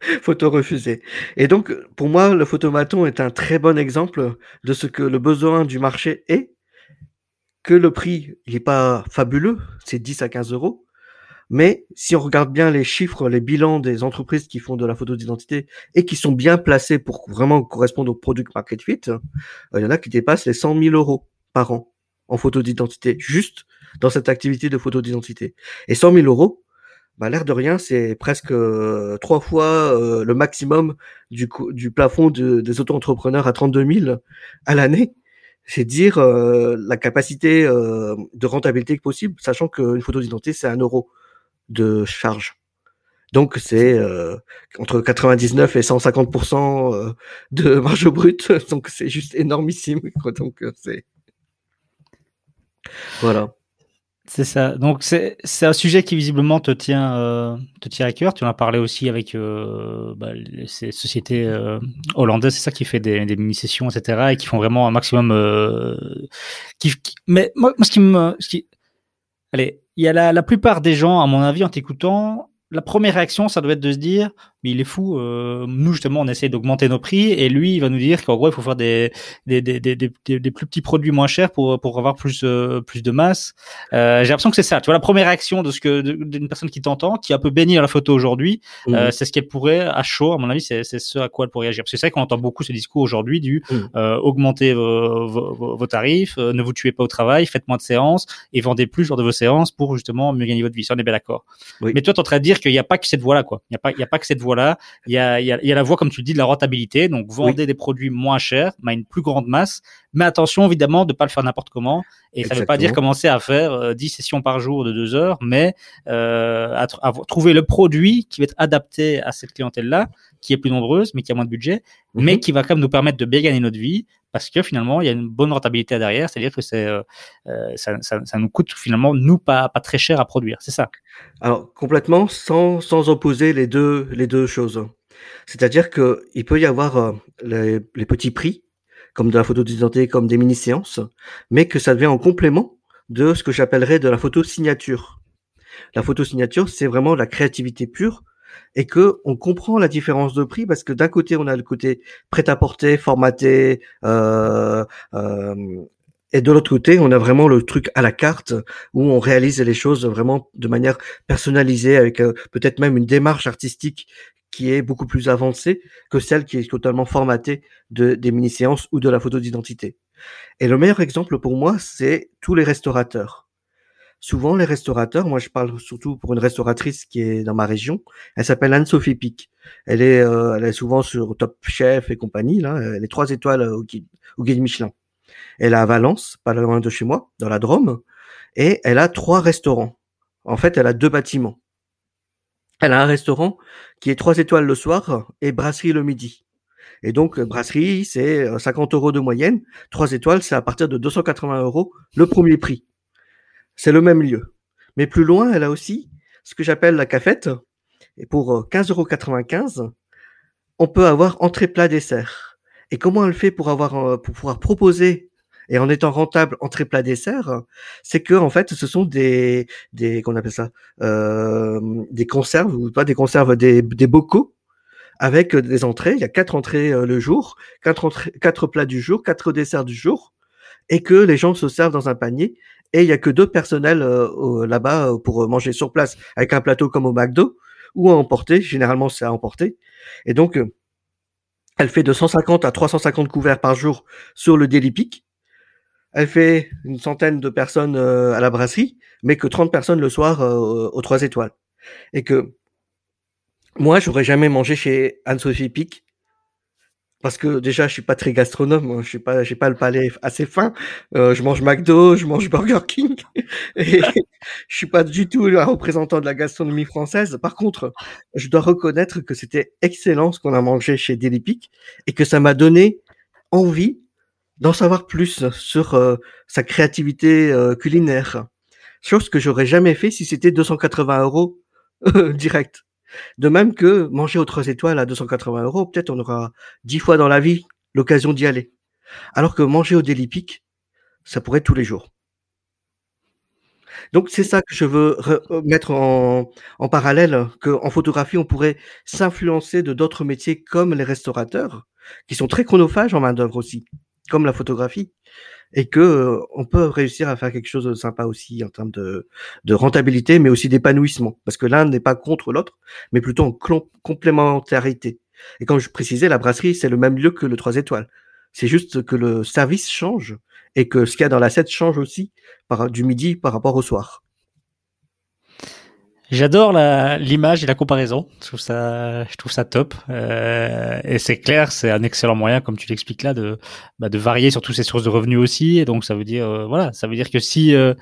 photo refusée. Et donc, pour moi, le photomaton est un très bon exemple de ce que le besoin du marché est, que le prix, il n'est pas fabuleux, c'est 10 à 15 euros, mais si on regarde bien les chiffres, les bilans des entreprises qui font de la photo d'identité et qui sont bien placées pour vraiment correspondre au product market fit, euh, il y en a qui dépassent les 100 000 euros par an en photo d'identité, juste dans cette activité de photo d'identité. Et 100 000 euros, bah, l'air de rien, c'est presque euh, trois fois euh, le maximum du, du plafond des auto-entrepreneurs à 32 000 à l'année. C'est dire euh, la capacité de rentabilité possible, sachant qu'une photo d'identité, c'est un euro de charge. Donc c'est entre 99 et 150% de marge brute, donc c'est juste énormissime. Donc c'est voilà.
C'est ça. Donc c'est un sujet qui visiblement te tient euh, te tient à cœur. Tu en as parlé aussi avec euh, bah, ces sociétés euh, hollandaises, c'est ça qui fait des, des mini sessions, etc. et qui font vraiment un maximum. Euh, qui, mais moi, ce qui me, ce qui, allez, il y a la, la plupart des gens, à mon avis, en t'écoutant, la première réaction, ça doit être de se dire, mais il est fou. Euh, nous justement, on essaie d'augmenter nos prix, et lui, il va nous dire qu'en gros, il faut faire des des, des, des, des, plus petits produits moins chers pour pour avoir plus euh, plus de masse. Euh, J'ai l'impression que c'est ça. Tu vois, la première réaction de ce que d'une personne qui t'entend, qui a un peu béni dans la photo aujourd'hui, mmh. c'est ce qu'elle pourrait à chaud, à mon avis, c'est c'est ce à quoi elle pourrait réagir. Parce que c'est vrai qu'on entend beaucoup ce discours aujourd'hui du mmh. augmenter vos, vos, vos tarifs, ne vous tuez pas au travail, faites moins de séances et vendez plus lors de vos séances pour justement mieux gagner votre vie. Ça, on est bien d'accord. Oui. Mais toi, tu es en train de dire qu'il n'y a pas que cette voie-là, quoi. Il n'y a pas il y a pas que cette voie-là. Il y a il y, a, la voie, comme tu le dis, de la rentabilité. Donc, vendez des produits moins chers, mais à une plus grande masse. Mais attention, évidemment, de pas le faire n'importe comment. Et ça ne veut pas dire commencer à faire 10 euh, sessions par jour de 2 heures, mais euh, à, trouver le produit qui va être adapté à cette clientèle-là, qui est plus nombreuse, mais qui a moins de budget, mhm. mais qui va quand même nous permettre de bien gagner notre vie, parce que finalement, il y a une bonne rentabilité derrière, c'est-à-dire que c'est, euh, ça, ça, nous coûte finalement, nous, pas, pas très cher à produire, c'est ça
Alors, complètement, sans, sans opposer les deux, les deux choses. C'est-à-dire qu'il peut y avoir euh, les, les, petits prix, comme de la photo d'identité, comme des mini-séances, mais que ça devient en complément de ce que j'appellerais de la photo signature. La photo signature, c'est vraiment la créativité pure et que on comprend la différence de prix parce que d'un côté on a le côté prêt-à-porter, formaté, euh, euh, et de l'autre côté, on a vraiment le truc à la carte où on réalise les choses vraiment de manière personnalisée avec euh, peut-être même une démarche artistique qui est beaucoup plus avancée que celle qui est totalement formatée de, des mini-séances ou de la photo d'identité. Et le meilleur exemple pour moi, c'est tous les restaurateurs. Souvent, les restaurateurs, moi je parle surtout pour une restauratrice qui est dans ma région, elle s'appelle Anne-Sophie Pic. Elle est, euh, elle est souvent sur Top Chef et compagnie, là, elle est trois étoiles au guide, au guide Michelin. Elle est à Valence, pas loin de chez moi, dans la Drôme, et elle a trois restaurants En fait, elle a deux bâtiments. Elle a un restaurant qui est trois étoiles le soir et brasserie le midi. Et donc, brasserie, c'est 50 euros de moyenne. Trois étoiles, c'est à partir de 280 euros le premier prix. C'est le même lieu. Mais plus loin, elle a aussi ce que j'appelle la cafette. Et pour 15,95 euros, on peut avoir entrée plat dessert. Et comment elle fait pour avoir, pour pouvoir proposer et en étant rentable entrée plat dessert, c'est que en fait ce sont des des qu'on appelle ça euh, des conserves ou pas des conserves des, bocaux avec des entrées. Il y a quatre entrées euh, le jour, quatre plats du jour, quatre desserts du jour, et que les gens se servent dans un panier. Et il y a que deux personnels euh, là-bas pour manger sur place avec un plateau comme au McDo ou à emporter. Généralement c'est à emporter. Et donc elle fait de 150 à 350 couverts par jour sur le Daily Peak. Elle fait une centaine de personnes euh, à la brasserie, mais que 30 personnes le soir euh, aux trois étoiles. Et que moi, j'aurais jamais mangé chez Anne-Sophie Pic parce que déjà, je suis pas très gastronome, hein. je suis pas, pas le palais assez fin. Euh, je mange McDo, je mange Burger King, et je suis pas du tout un représentant de la gastronomie française. Par contre, je dois reconnaître que c'était excellent ce qu'on a mangé chez Daily et que ça m'a donné envie d'en savoir plus sur euh, sa créativité euh, culinaire. Chose que j'aurais jamais fait si c'était 280 euros direct. De même que manger aux trois étoiles à 280 euros, peut-être on aura dix fois dans la vie l'occasion d'y aller. Alors que manger au Daily ça pourrait être tous les jours. Donc c'est ça que je veux mettre en, en parallèle, qu'en photographie, on pourrait s'influencer de d'autres métiers comme les restaurateurs, qui sont très chronophages en main d'œuvre aussi comme la photographie et que euh, on peut réussir à faire quelque chose de sympa aussi en termes de, rentabilité, mais aussi d'épanouissement, parce que l'un n'est pas contre l'autre, mais plutôt en complémentarité. Et comme je précisais, la brasserie, c'est le même lieu que le 3 étoiles. C'est juste que le service change et que ce qu'il y a dans l'assiette change aussi du midi par rapport au soir.
J'adore l'image et la comparaison. Je trouve ça, je trouve ça top. Euh, et c'est clair, c'est un excellent moyen, comme tu l'expliques là, de, bah, de varier sur toutes ces sources de revenus aussi. Et donc ça veut dire, euh, voilà, ça veut dire que si euh,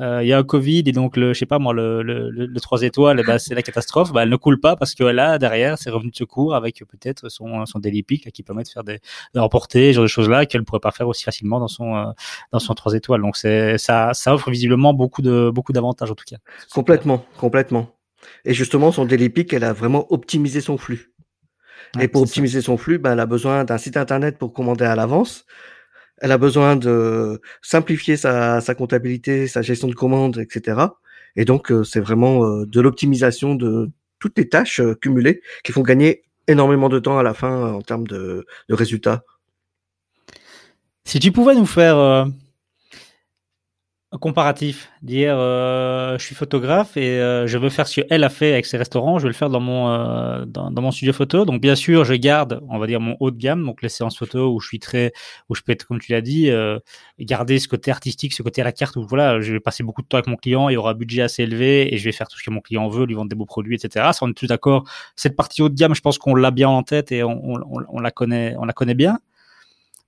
il y a un Covid et donc le, je sais pas moi, le, le, le 3 étoiles, ben, c'est la catastrophe. Bah, elle ne coule pas parce que là derrière, c'est revenus de secours avec peut-être son son daily peak qui permet de faire des de remporter ce genre de choses là qu'elle pourrait pas faire aussi facilement dans son euh, dans son 3 étoiles. Donc c'est ça ça offre visiblement beaucoup de beaucoup d'avantages en tout cas.
Complètement, complètement. Et justement, son daily peak, elle a vraiment optimisé son flux. et pour optimiser son flux, ben, elle a besoin d'un site internet pour commander à l'avance, elle a besoin de simplifier sa, comptabilité, sa gestion de commandes, etc. Et donc, euh, c'est vraiment euh, de l'optimisation de toutes les tâches euh, cumulées qui font gagner énormément de temps à la fin en termes de, de résultats.
Si tu pouvais nous faire comparatif, dire euh, je suis photographe et euh, je veux faire ce qu'elle a fait avec ses restaurants, je vais le faire dans mon euh, dans, mon studio photo. Donc bien sûr, je garde, on va dire mon haut de gamme, donc les séances photo où je suis très où je peux être comme tu l'as dit, garder ce côté artistique, ce côté à la carte où voilà, je vais passer beaucoup de temps avec mon client, il aura un budget assez élevé et je vais faire tout ce que mon client veut, lui vendre des beaux produits, etc. Ça on est tous d'accord. Cette partie haut de gamme, je pense qu'on l'a bien en tête et on, on la connaît, on la connaît bien.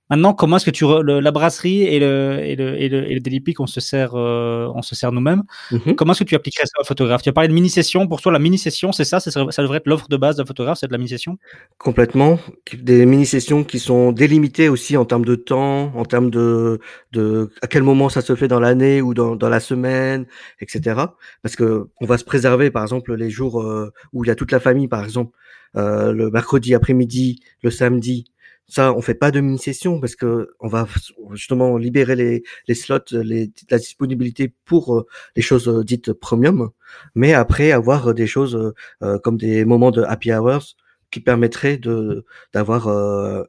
Maintenant, comment est-ce que tu la brasserie et le et le et le, et le on se sert euh, on se sert nous-mêmes? Mhm. Comment est-ce que tu appliquerais ça au photographe? Tu as parlé de mini session. Pour toi, la mini session, c'est ça, ça, ça devrait être l'offre de base d'un photographe, c'est de la mini session.
Complètement. Des mini sessions qui sont délimitées aussi en termes de temps, en termes de de à quel moment ça se fait dans l'année ou dans dans la semaine, etc. Parce que on va se préserver, par exemple, les jours euh, où il y a toute la famille, par exemple, euh, le mercredi après-midi, le samedi ça, on fait pas de mini-session parce que on va justement libérer les, les slots, les, la disponibilité pour euh, les choses euh, dites premium, mais après avoir des choses euh, comme des moments de happy hours qui permettraient de d'avoir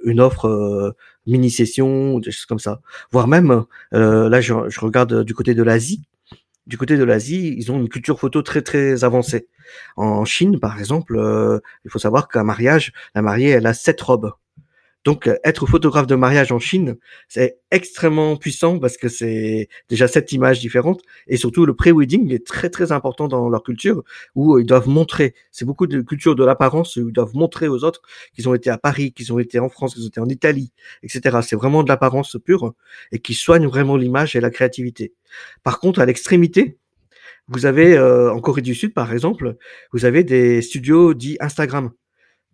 une offre mini-session, des choses comme ça. Voire même, là, je, je regarde du côté de l'Asie. Du côté de l'Asie, ils ont une culture photo très très avancée. En Chine, par exemple, il faut savoir qu'un mariage, la mariée, elle a sept robes. Donc, euh, être photographe de mariage en Chine, c'est extrêmement puissant parce que c'est déjà sept images différentes et surtout le pré-wedding est très très important dans leur culture où ils doivent montrer. C'est beaucoup de culture de l'apparence où ils doivent montrer aux autres qu'ils ont été à Paris, qu'ils ont été en France, qu'ils ont été en Italie, etc. C'est vraiment de l'apparence pure et qui soigne vraiment l'image et la créativité. Par contre, à l'extrémité, Vous avez en Corée du Sud, par exemple, vous avez des studios dits Instagram.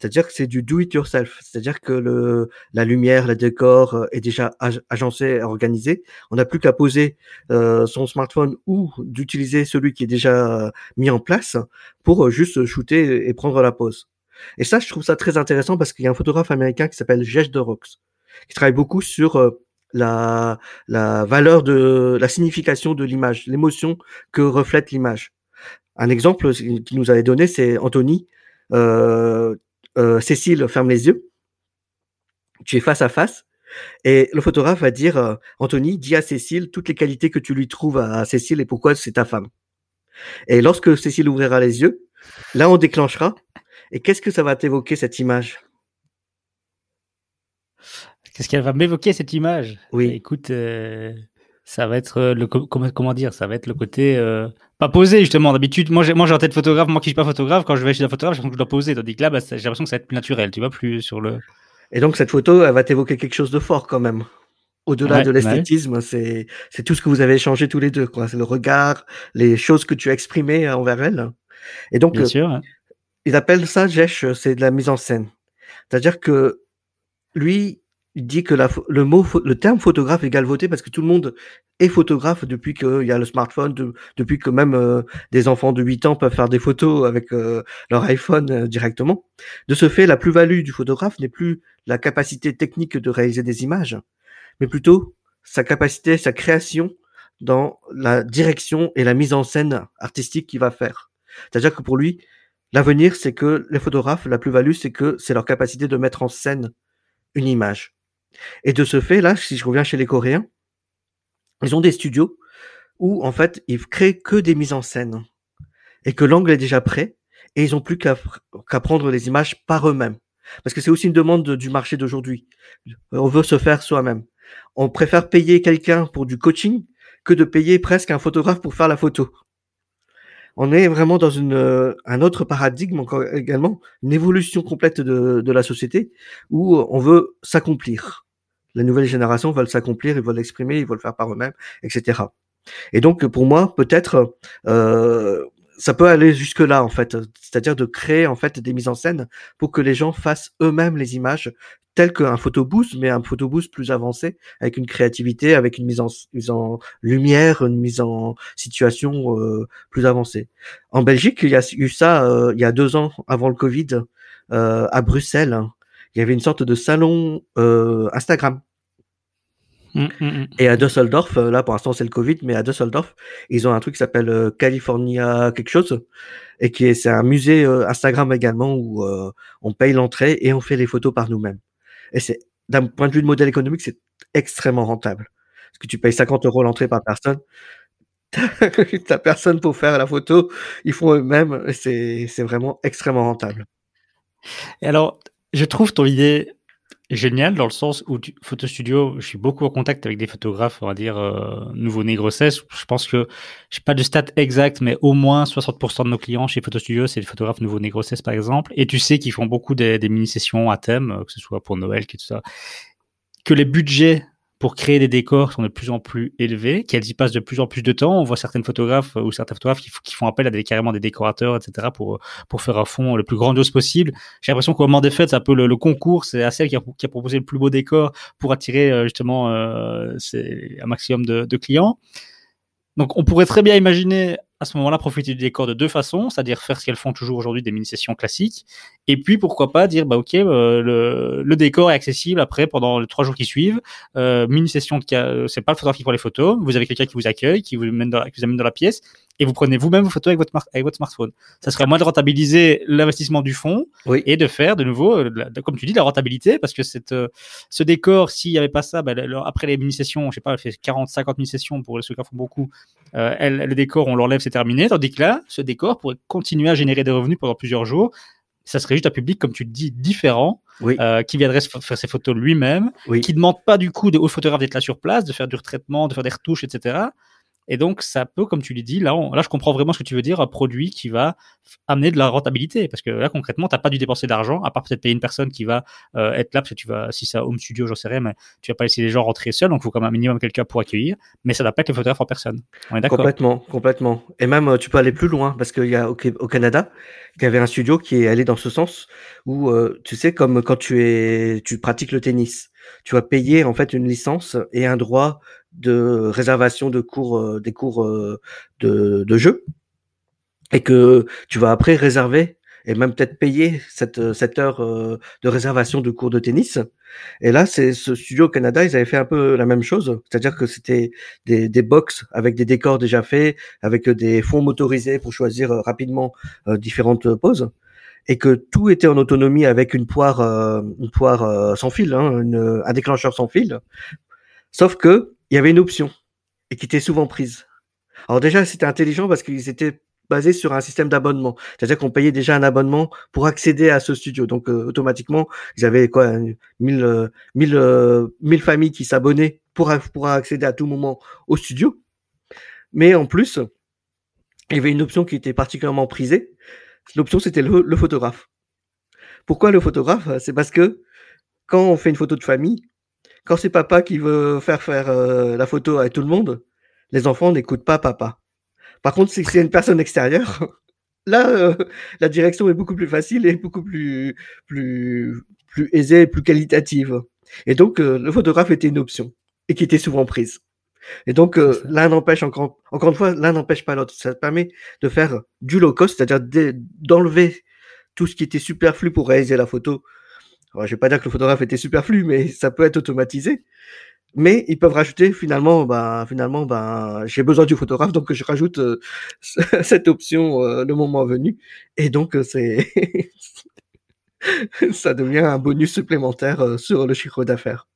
C'est-à-dire que c'est du do it yourself. C'est-à-dire que le, la lumière, le décor est déjà agencé, organisé. On n'a plus qu'à poser son smartphone ou d'utiliser celui qui est déjà mis en place pour juste shooter et prendre la pause. Et ça, je trouve ça très intéressant parce qu'il y a un photographe américain qui s'appelle Jesh Dorox, qui travaille beaucoup sur euh, la, la valeur de la signification de l'image, l'émotion que reflète l'image. Un exemple qu'il nous avait donné, c'est Anthony. Euh, euh, Cécile ferme les yeux. Tu es face à face. Et le photographe va dire, Anthony, dis à Cécile toutes les qualités que tu lui trouves à Cécile et pourquoi c'est ta femme. Et lorsque Cécile ouvrira les yeux, là on déclenchera et qu'est-ce que ça va t'évoquer cette image?
Qu'est-ce qu'elle va m'évoquer cette image?
Oui.
Écoute, euh, ça va être euh, le comment, comment dire Ça va être le côté euh, pas posé justement. D'habitude, moi j'ai moi j'ai en tête photographe. Moi qui suis pas photographe, quand je vais chez un photographe, j'ai l'impression que je dois poser. Tandis que là, bah, j'ai l'impression que ça va être plus naturel. Tu vois, plus sur le.
Et donc cette photo, elle va t'évoquer quelque chose de fort quand même. Au-delà de l'esthétisme, c'est c'est tout ce que vous avez échangé tous les deux. quoi. C'est le regard, les choses que tu as exprimées envers elle. Et donc,
Bien sûr,
il appelle ça, Jesh, c'est de la mise en scène. C'est-à-dire que lui, il dit que le mot, le terme photographe est galvaudé parce que tout le monde est photographe depuis qu'il y a le smartphone, depuis que même euh, des enfants de 8 ans peuvent faire des photos avec euh, leur iPhone euh, directement. De ce fait, la plus-value du photographe n'est plus la capacité technique de réaliser des images, mais plutôt sa capacité, sa création dans la direction et la mise en scène artistique qu'il va faire. C'est-à-dire que pour lui, L'avenir, c'est que les photographes, la plus-value, c'est que c'est leur capacité de mettre en scène une image. Et de ce fait, là, si je reviens chez les Coréens, ils ont des studios où, en fait, ils créent que des mises en scène. Et que l'angle est déjà prêt, et ils ont plus qu'à prendre les images par eux-mêmes. Parce que c'est aussi une demande du marché d'aujourd'hui. On veut se faire soi-même. On préfère payer quelqu'un pour du coaching que de payer presque un photographe pour faire la photo on est vraiment dans un autre paradigme également, une évolution complète de la société où on veut s'accomplir. La nouvelle génération veut s'accomplir, ils veulent l'exprimer, ils veulent le faire par eux-mêmes, etc. Et donc pour moi, peut-être, euh, ça peut aller jusque là en fait, c'est-à-dire de créer en fait des mises en scène pour que les gens fassent eux-mêmes les images tel qu'un photobooth, mais un photobooth plus avancé, avec une créativité, avec une mise en, mise en lumière, une mise en situation euh, plus avancée. En Belgique, il y a eu ça euh, il y a deux ans, avant le Covid, à Bruxelles. Il y avait une sorte de salon Instagram. Mmh, mmh, mmh. Et à Düsseldorf, là pour l'instant c'est le Covid, mais à Düsseldorf, ils ont un truc qui s'appelle California quelque chose, et qui est c'est un musée Instagram également où on paye l'entrée et on fait les photos par nous-mêmes. Et c'est, d'un point de vue de modèle économique, c'est extrêmement rentable. Parce que tu payes 50 euros l'entrée par personne. T'as personne pour faire la photo. Ils font eux-mêmes. C'est, c'est vraiment extrêmement rentable.
Et alors, je trouve ton idée génial dans le sens où photo studio, je suis beaucoup en contact avec des photographes, on va dire euh, nouveau-nés grossesse. Je pense que je n'ai pas de stats exactes, mais au moins 60% de nos clients chez photo studio, c'est des photographes nouveau-nés grossesse par exemple. Et tu sais qu'ils font beaucoup des, des mini-sessions à thème, euh, que ce soit pour Noël, que tout ça. Que les budgets pour créer des décors sont de plus en plus élevés, qu'elles y passent de plus en plus de temps. On voit certaines photographes euh, ou certains photographes qui, font appel à des, carrément des décorateurs, etc., pour, pour faire un fond le plus grandiose possible. J'ai l'impression qu'au moment des fêtes, c'est un peu le, concours, c'est à celle qui a, qui a, proposé le plus beau décor pour attirer euh, justement euh, un maximum de, de clients. Donc on pourrait très bien imaginer à ce moment-là profiter du décor de deux façons, c'est-à-dire faire ce qu'elles font toujours aujourd'hui, des mini-sessions classiques, et puis pourquoi pas dire bah ok euh, le, décor est accessible après pendant les trois jours qui suivent, euh, mini-session de c'est pas le photographe qui prend les photos, vous avez quelqu'un qui vous accueille, qui vous mène qui vous amène dans la pièce, et vous prenez vous-même vos photos avec votre, avec votre smartphone. Ça serait moins de rentabiliser l'investissement du fonds et de faire de nouveau, euh, comme tu dis, la rentabilité, parce que cette, ce décor, s'il n'y avait pas ça, bah, après les mini-sessions, je sais pas, elle fait 40, 50 mini-sessions pour ceux qui en font beaucoup, euh, elle, le décor, on l'enlève, c'est terminé. Tandis que là, ce décor pourrait continuer à générer des revenus pendant plusieurs jours. Ça serait juste un public, comme tu le dis, différent, euh, qui viendrait faire ses photos lui-même, qui ne demande pas du coup aux photographes d'être là sur place, de faire du retraitement, de faire des retouches, etc. Et donc, ça peut, comme tu l'as dit, là, là, je comprends vraiment ce que tu veux dire, un produit qui va amener de la rentabilité. Parce que là, concrètement, tu n'as pas dû dépenser d'argent, à part peut-être payer une personne qui va euh, être là, parce que tu vas, si c'est Home Studio, j'en sais rien, mais tu vas pas laisser les gens rentrer seuls, donc il faut quand même un minimum quelqu'un pour accueillir. Mais ça ne pas être le photographe en personne.
On est d'accord? Complètement, complètement. Et même, euh, tu peux aller plus loin, parce qu'il y a au, Canada, il y avait un studio qui est allé dans ce sens, où, euh, tu sais, comme quand tu, es, tu pratiques le tennis, tu vas payer en fait une licence et un droit de réservation de cours, euh, des cours euh, de, de jeu, et que tu vas après réserver et même peut-être payer cette, cette heure euh, de réservation de cours de tennis. Et là, c'est ce studio au Canada, ils avaient fait un peu la même chose, c'est-à-dire que c'était des, des box avec des décors déjà faits, avec des fonds motorisés pour choisir rapidement différentes poses, et que tout était en autonomie avec une poire, une poire sans fil, hein, un déclencheur sans fil. Sauf que il y avait une option et qui était souvent prise. Alors déjà, c'était intelligent parce qu'ils étaient basés sur un système d'abonnement. C'est-à-dire qu'on payait déjà un abonnement pour accéder à ce studio. Donc euh, automatiquement, ils avaient quoi 1000 euh, euh, familles qui s'abonnaient pour accéder à tout moment au studio. Mais en plus, il y avait une option qui était particulièrement prisée. L'option c'était le photographe. Pourquoi le photographe? C'est parce que quand on fait une photo de famille, quand c'est papa qui veut faire faire euh, la photo à tout le monde, les enfants n'écoutent pas papa. Par contre, si c'est une personne extérieure, là, euh, la direction est beaucoup plus facile et beaucoup plus plus plus aisée, plus qualitative. Et donc, euh, le photographe était une option et qui était souvent prise. Et donc, l'un n'empêche encore, encore une fois, l'un n'empêche pas l'autre. Ça permet de faire du low cost, c'est-à-dire d'enlever tout ce qui était superflu pour réaliser la photo je vais pas dire que le photographe était superflu, mais ça peut être automatisé. Mais ils peuvent rajouter finalement, bah, finalement, bah, j'ai besoin du photographe, donc je rajoute euh, cette option euh, le moment venu. Et donc, euh, c'est ça devient un bonus supplémentaire sur le chiffre d'affaires.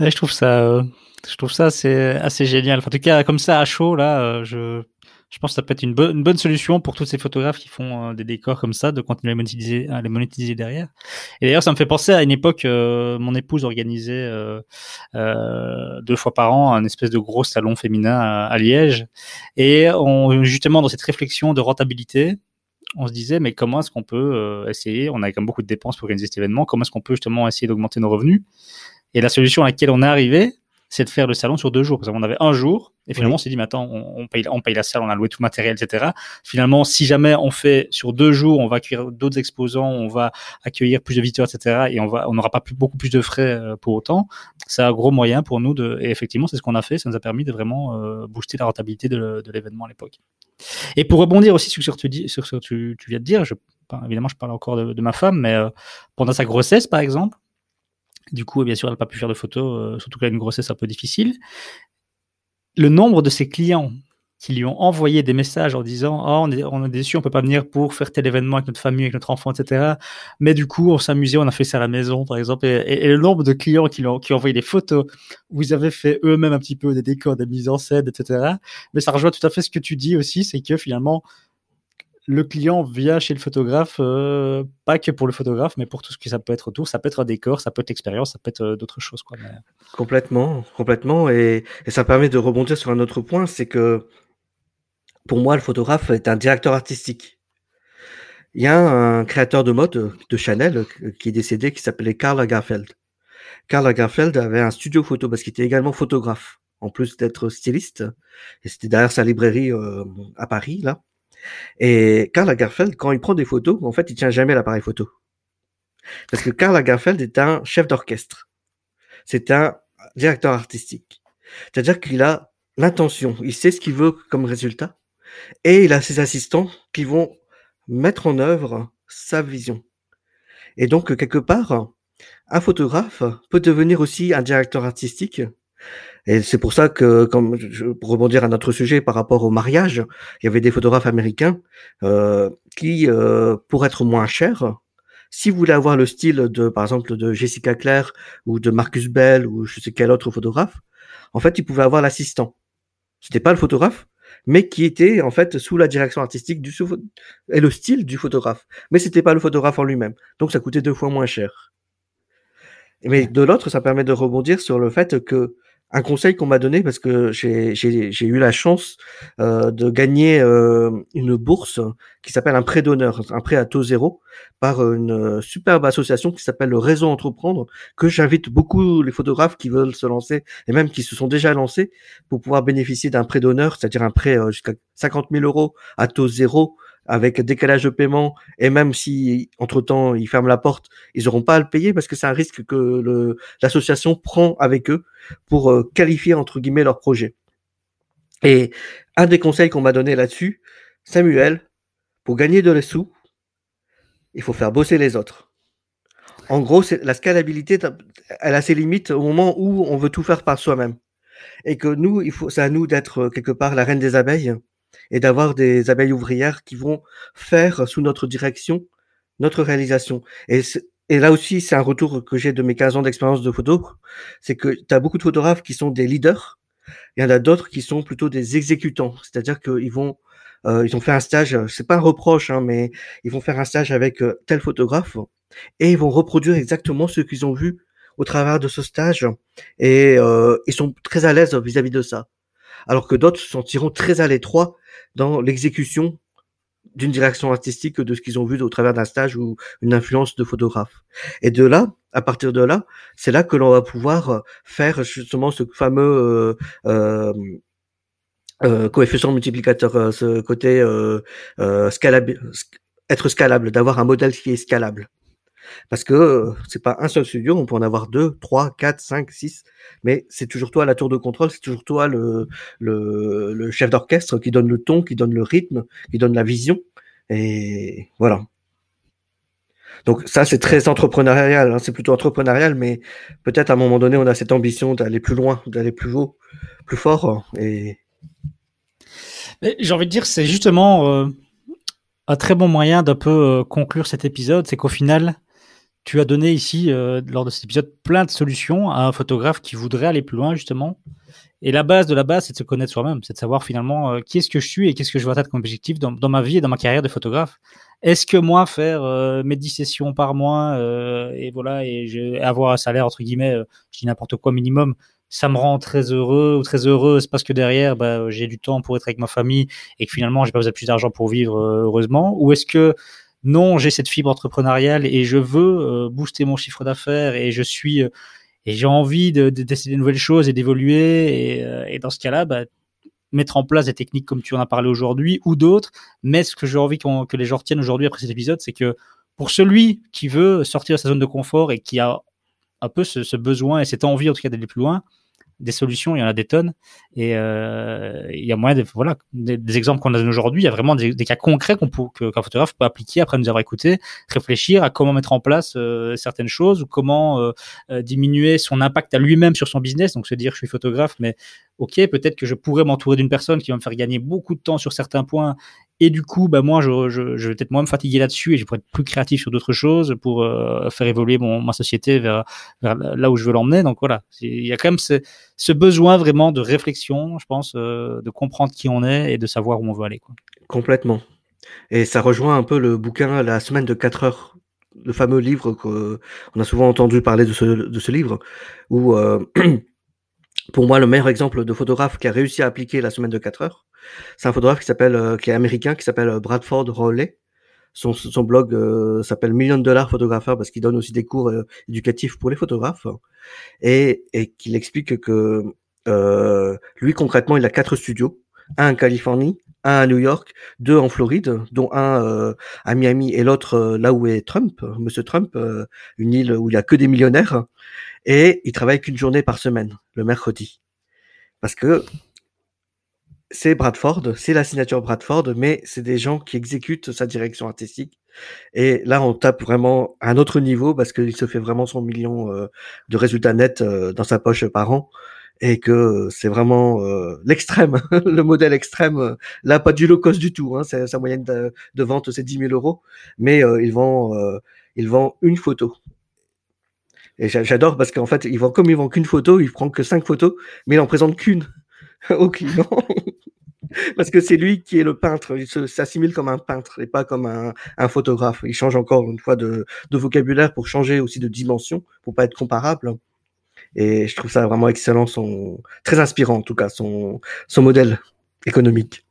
je trouve ça, je trouve ça c'est assez génial. en tout cas, comme ça à chaud là, je je pense que ça peut être une, bonne solution pour tous ces photographes qui font euh, des décors comme ça, de continuer à, monétiser, à les monétiser derrière. Et d'ailleurs, ça me fait penser à une époque, euh, mon épouse organisait euh, deux fois par an un espèce de gros salon féminin à, Liège. Et on, justement, dans cette réflexion de rentabilité, on se disait, mais comment est-ce qu'on peut essayer, on a quand même beaucoup de dépenses pour organiser cet événement, comment est-ce qu'on peut justement essayer d'augmenter nos revenus? Et la solution à laquelle on est arrivé, c'est de faire le salon sur deux jours. Parce qu'on avait un jour, et finalement, on s'est dit, mais attends, on, paye, on paye la salle, on a loué tout le matériel, etc. Finalement, si jamais on fait sur deux jours, on va accueillir d'autres exposants, on va accueillir plus de visiteurs, etc. Et on va, on n'aura pas plus, beaucoup plus de frais euh, pour autant. C'est un gros moyen pour nous de, et effectivement, c'est ce qu'on a fait. Ça nous a permis de vraiment euh, booster la rentabilité de, l'événement à l'époque. Et pour rebondir aussi sur ce que tu, sur ce que tu, viens de dire, je, évidemment, je parle encore de, ma femme, mais euh, pendant sa grossesse, par exemple, du coup, bien sûr, elle n'a pas pu faire de photos, euh, surtout qu'elle a une grossesse un peu difficile. Le nombre de ses clients qui lui ont envoyé des messages en disant oh, on, est, on est déçu, on peut pas venir pour faire tel événement avec notre famille, avec notre enfant, etc. Mais du coup, on s'amusait, on a fait ça à la maison, par exemple. Et, le nombre de clients qui, ont, qui ont envoyé des photos où ils avaient fait eux-mêmes un petit peu des décors, des mises en scène, etc. Mais ça rejoint tout à fait ce que tu dis aussi, c'est que finalement, le client vient chez le photographe, euh, pas que pour le photographe, mais pour tout ce que ça peut être autour. Ça peut être un décor, ça peut être l'expérience, ça peut être euh, d'autres choses.
Complètement, complètement. Et, ça permet de rebondir sur un autre point, c'est que pour moi, le photographe est un directeur artistique. Il y a un créateur de mode de Chanel euh, qui est décédé, qui s'appelait Karl Lagerfeld. Karl Lagerfeld avait un studio photo parce qu'il était également photographe, en plus d'être styliste. Et c'était derrière sa librairie à Paris, là. Et Karl Lagerfeld, quand il prend des photos, en fait, il tient jamais l'appareil photo. Parce que Karl Lagerfeld est un chef d'orchestre. C'est un directeur artistique. C'est-à-dire qu'il a l'intention, il sait ce qu'il veut comme résultat, et il a ses assistants qui vont mettre en œuvre sa vision. Et donc, quelque part, un photographe peut devenir aussi un directeur artistique et c'est pour ça que, comme je, pour rebondir à notre sujet par rapport au mariage, il y avait des photographes américains euh, qui, euh, pour être moins chers, si vous voulez avoir le style de, par exemple, de Jessica Claire ou de Marcus Bell ou je sais quel autre photographe, en fait, ils pouvaient avoir l'assistant. C'était pas le photographe, mais qui était en fait sous la direction artistique du et le style du photographe. Mais c'était pas le photographe en lui-même. Donc ça coûtait deux fois moins cher. Mais de l'autre, ça permet de rebondir sur le fait que un conseil qu'on m'a donné parce que j'ai eu la chance euh, de gagner euh, une bourse qui s'appelle un prêt d'honneur, un prêt à taux zéro par une superbe association qui s'appelle le Réseau Entreprendre que j'invite beaucoup les photographes qui veulent se lancer et même qui se sont déjà lancés pour pouvoir bénéficier d'un prêt d'honneur, c'est-à-dire un prêt euh, jusqu'à 50 000 euros à taux zéro avec décalage de paiement et même si entre temps ils ferment la porte, ils n'auront pas à le payer parce que c'est un risque que l'association prend avec eux pour euh, qualifier entre guillemets leur projet. Et un des conseils qu'on m'a donné là-dessus, Samuel, pour gagner de les sous, il faut faire bosser les autres. En gros, la scalabilité, elle a ses limites au moment où on veut tout faire par soi-même. Et que nous, il faut, c'est à nous d'être quelque part la reine des abeilles et d'avoir des abeilles ouvrières qui vont faire sous notre direction notre réalisation. Et, là aussi, c'est un retour que j'ai de mes 15 ans d'expérience de photo, c'est que tu as beaucoup de photographes qui sont des leaders, il y en a d'autres qui sont plutôt des exécutants, c'est-à-dire qu'ils vont euh, ils ont fait un stage, c'est pas un reproche, hein, mais ils vont faire un stage avec euh, tel photographe et ils vont reproduire exactement ce qu'ils ont vu au travers de ce stage et euh, ils sont très à l'aise vis-à-vis de ça. Alors que d'autres se sentiront très à l'étroit dans l'exécution d'une direction artistique de ce qu'ils ont vu au travers d'un stage ou une influence de photographe. Et de là, à partir de là, c'est là que l'on va pouvoir faire justement ce fameux euh, euh, euh coefficient multiplicateur, euh, ce côté euh, scalable, être scalable, d'avoir un modèle qui est scalable. Parce que euh, c'est pas un seul studio, on peut en avoir deux, trois, quatre, cinq, six, mais c'est toujours toi la tour de contrôle, c'est toujours toi le, chef d'orchestre qui donne le ton, qui donne le rythme, qui donne la vision. Et voilà. Donc ça, c'est très entrepreneurial, hein, c'est plutôt entrepreneurial, mais peut-être à un moment donné, on a cette ambition d'aller plus loin, d'aller plus haut, plus fort. Et
j'ai envie de dire, c'est justement euh, un très bon moyen d'un peu conclure cet épisode, c'est qu'au final, tu as donné ici, euh, lors de cet épisode, plein de solutions à un photographe qui voudrait aller plus loin, justement. Et la base de la base, c'est de se connaître soi-même, c'est de savoir finalement euh, qui est-ce que je suis et qu'est-ce que je veux atteindre comme objectif dans, ma vie et dans ma carrière de photographe. Est-ce que moi, faire euh, mes 10 sessions par mois et voilà, et avoir un salaire, entre guillemets, je dis n'importe quoi, minimum, ça me rend très heureux ou très heureuse parce que derrière, bah, j'ai du temps pour être avec ma famille et que finalement, j'ai pas besoin de plus d'argent pour vivre heureusement? Ou est-ce que non, j'ai cette fibre entrepreneuriale et je veux euh, booster mon chiffre d'affaires et je suis euh, et j'ai envie de, d'essayer de, nouvelles choses et d'évoluer et, euh, et dans ce cas-là, bah, mettre en place des techniques comme tu en as parlé aujourd'hui ou d'autres. Mais ce que j'ai envie que les gens retiennent aujourd'hui après cet épisode, c'est que pour celui qui veut sortir de sa zone de confort et qui a un peu ce, ce besoin et cette envie en tout cas d'aller plus loin, des solutions, il y en a des tonnes. Et euh, il y a moyen de, voilà, des, exemples qu'on a aujourd'hui, il y a vraiment des, cas concrets qu'on peut, qu'un photographe peut appliquer après nous avoir écouté, réfléchir à comment mettre en place euh, certaines choses ou comment euh, diminuer son impact à lui-même sur son business. Donc se dire, je suis photographe, mais ok, peut-être que je pourrais m'entourer d'une personne qui va me faire gagner beaucoup de temps sur certains points et du coup, bah moi, je, vais peut-être moins me fatiguer là-dessus et je pourrais être plus créatif sur d'autres choses pour euh, faire évoluer mon, ma société vers, là où je veux l'emmener. Donc voilà, il y a quand même ce, besoin vraiment de réflexion, je pense, euh, de comprendre qui on est et de savoir où on veut aller.
Complètement. Et ça rejoint un peu le bouquin La semaine de 4 heures, le fameux livre qu'on a souvent entendu parler de ce, de ce livre, où euh, pour moi, le meilleur exemple de photographe qui a réussi à appliquer la semaine de 4 heures, c'est un photographe qui s'appelle, euh, qui est américain, qui s'appelle euh, Bradford Rowley. Son, blog euh, s'appelle Million Dollar Photographeur parce qu'il donne aussi des cours éducatifs pour les photographes et, et qu'il explique que lui concrètement il a quatre studios, un en Californie, un à New York, deux en Floride, dont un à Miami et l'autre là où est Trump, Monsieur Trump, une île où il y a que des millionnaires et il travaille qu'une journée par semaine, le mercredi. Parce que c'est Bradford, c'est la signature Bradford, mais c'est des gens qui exécutent sa direction artistique. Et là, on tape vraiment un autre niveau parce qu'il se fait vraiment son million euh, de résultats nets euh, dans sa poche par an et que c'est vraiment euh, l'extrême, le modèle extrême. Là, pas du low cost du tout. Hein, sa moyenne de, vente, c'est 10 000 euros, mais il vend, il vend une photo. Et j'adore parce qu'en fait, il vend, comme il vend qu'une photo, il prend que cinq photos, mais il en présente qu'une au client. parce que c'est lui qui est le peintre. Il s'assimile comme un peintre et pas comme un, un, photographe. Il change encore une fois de, de, vocabulaire pour changer aussi de dimension, pour pas être comparable. Et je trouve ça vraiment excellent, son très inspirant en tout cas, son, modèle économique.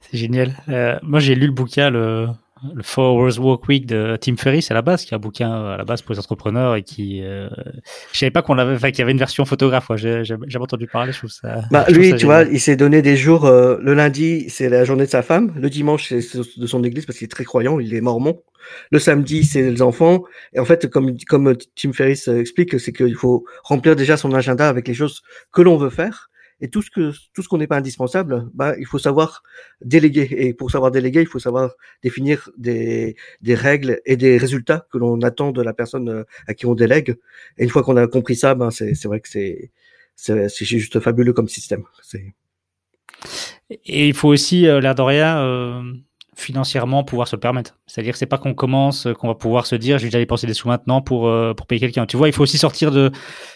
C'est génial. Euh, moi, j'ai lu le bouquin, le, le Four Hours Work Week de Tim Ferriss à la base, qui est un bouquin à la base pour les entrepreneurs et qui, euh, je savais pas qu'on avait, enfin, qu'il y avait une version photographe. J'ai jamais entendu parler. Je trouve ça.
Bah, lui, tu vois, il s'est donné des jours. Euh, le lundi, c'est la journée de sa femme. Le dimanche, c'est de son église parce qu'il est très croyant. Il est mormon. Le samedi, c'est les enfants. Et en fait, comme comme Tim Ferriss explique, c'est qu'il faut remplir déjà son agenda avec les choses que l'on veut faire. Et tout ce que tout ce qu'on n'est pas indispensable, bah, il faut savoir déléguer. Et pour savoir déléguer, il faut savoir définir des, des règles et des résultats que l'on attend de la personne euh, à qui on délègue. Et une fois qu'on a compris ça, ben c'est c'est vrai que c'est c'est juste fabuleux comme système.
Et il faut aussi, euh, l'air de rien, euh, financièrement pouvoir se le permettre. C'est-à-dire c'est pas qu'on commence, qu'on va pouvoir se dire, je vais déjà dépenser des sous maintenant pour euh, pour payer quelqu'un. Tu vois, il faut aussi sortir de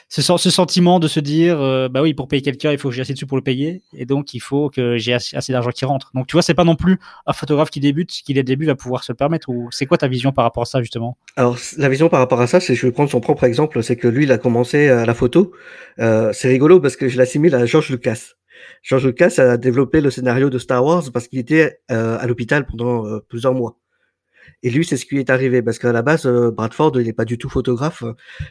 ce, ce sentiment de se dire, euh, bah oui, pour payer quelqu'un, il faut que j'ai assez de sous pour le payer, et donc il faut que j'ai assez, d'argent qui rentre. Donc tu vois, c'est pas non plus un photographe qui débute, qui dès le début va pouvoir se le permettre. Ou c'est quoi ta vision par rapport à ça justement?
Alors la vision par rapport à ça, c'est je vais prendre son propre exemple, c'est que lui, il a commencé à la photo. Euh, c'est rigolo parce que je l'assimile à George Lucas. George Lucas a développé le scénario de Star Wars parce qu'il était euh, à l'hôpital pendant euh, plusieurs mois. Et lui, c'est ce qui est arrivé parce qu'à la base, euh, Bradford, il n'est pas du tout photographe.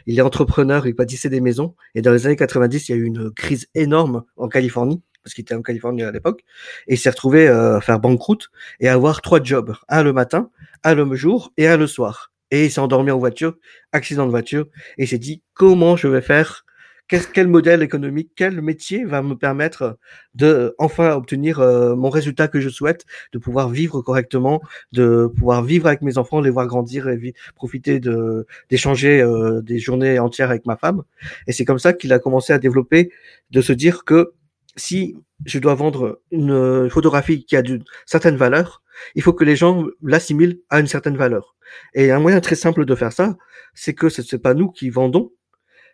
Il est entrepreneur, il pâtissait des maisons. Et dans les années 90, il y a eu une crise énorme en Californie parce qu'il était en Californie à l'époque. Et il s'est retrouvé à faire banqueroute et à avoir trois jobs. Un le matin, un le jour et un le soir. Et il s'est endormi en voiture, accident de voiture. Et il s'est dit, comment je vais faire quel modèle économique, quel métier va me permettre de enfin obtenir euh, mon résultat que je souhaite, de pouvoir vivre correctement, de pouvoir vivre avec mes enfants, les voir grandir et profiter de d'échanger euh, des journées entières avec ma femme? Et c'est comme ça qu'il a commencé à développer, de se dire que si je dois vendre une photographie qui a d'une certaine valeur, il faut que les gens l'assimilent à une certaine valeur. Et un moyen très simple de faire ça, c'est que ce n'est pas nous qui vendons,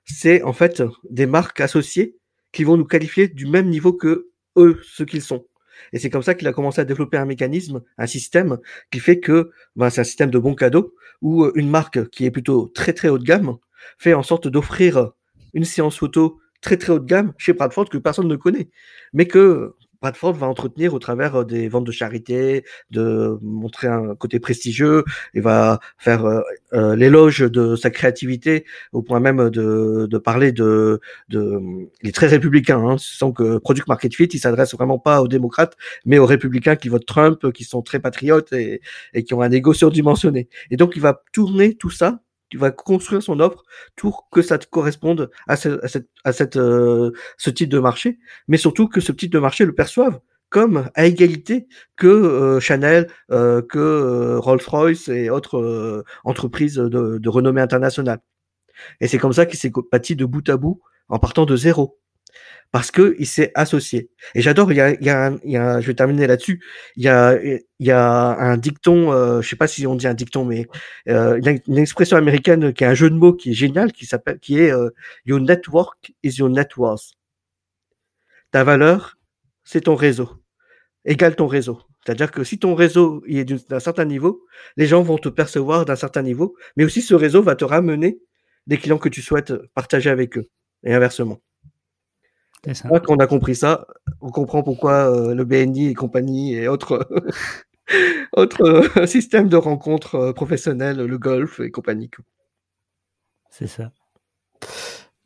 c'est en fait des marques associées qui vont nous qualifier du même niveau que eux, ce qu'ils sont. Et c'est comme ça qu'il a commencé à développer un mécanisme, un système qui fait que ben, c'est un système de bons cadeaux où euh, une marque qui est plutôt très très haut de gamme fait en sorte d'offrir une séance photo très très haut de gamme chez Bradford que personne ne connaît, mais que Bradford va entretenir au travers euh, des ventes de charité, de montrer un côté prestigieux, il va faire euh, euh, l'éloge de sa créativité au point même de, de parler de, de, il est très républicain, hein, sans que Product Market Fit, il s'adresse vraiment pas aux démocrates, mais aux républicains qui votent Trump, qui sont très patriotes et, et qui ont un égo surdimensionné. Et donc il va tourner tout ça tu vas construire son offre pour que ça te corresponde à, ce, à, cette, à cette, euh, ce type de marché, mais surtout que ce type de marché le perçoive comme à égalité que euh, Chanel, euh, que Rolls-Royce et autres entreprises de, de, renommée internationale. Et c'est comme ça qu'il s'est bâti de bout à bout en partant de zéro parce que il s'est associé. Et j'adore. Il y a, il y a, il y a je vais terminer là-dessus. Il y a, il y a un dicton. Euh, je sais pas si on dit un dicton, mais euh, une, expression américaine qui est un jeu de mots qui est génial, qui s'appelle, qui est euh, Your network is your net worth. Ta valeur, c'est ton réseau. Égale ton réseau. C'est-à-dire que si ton réseau est d'un certain niveau, les gens vont te percevoir d'un certain niveau, mais aussi ce réseau va te ramener des clients que tu souhaites partager avec eux, et inversement. Quand on a compris ça, on comprend pourquoi euh, le BNI et compagnie et autres, autres euh, systèmes de rencontres euh, professionnelles, le golf et compagnie.
C'est ça.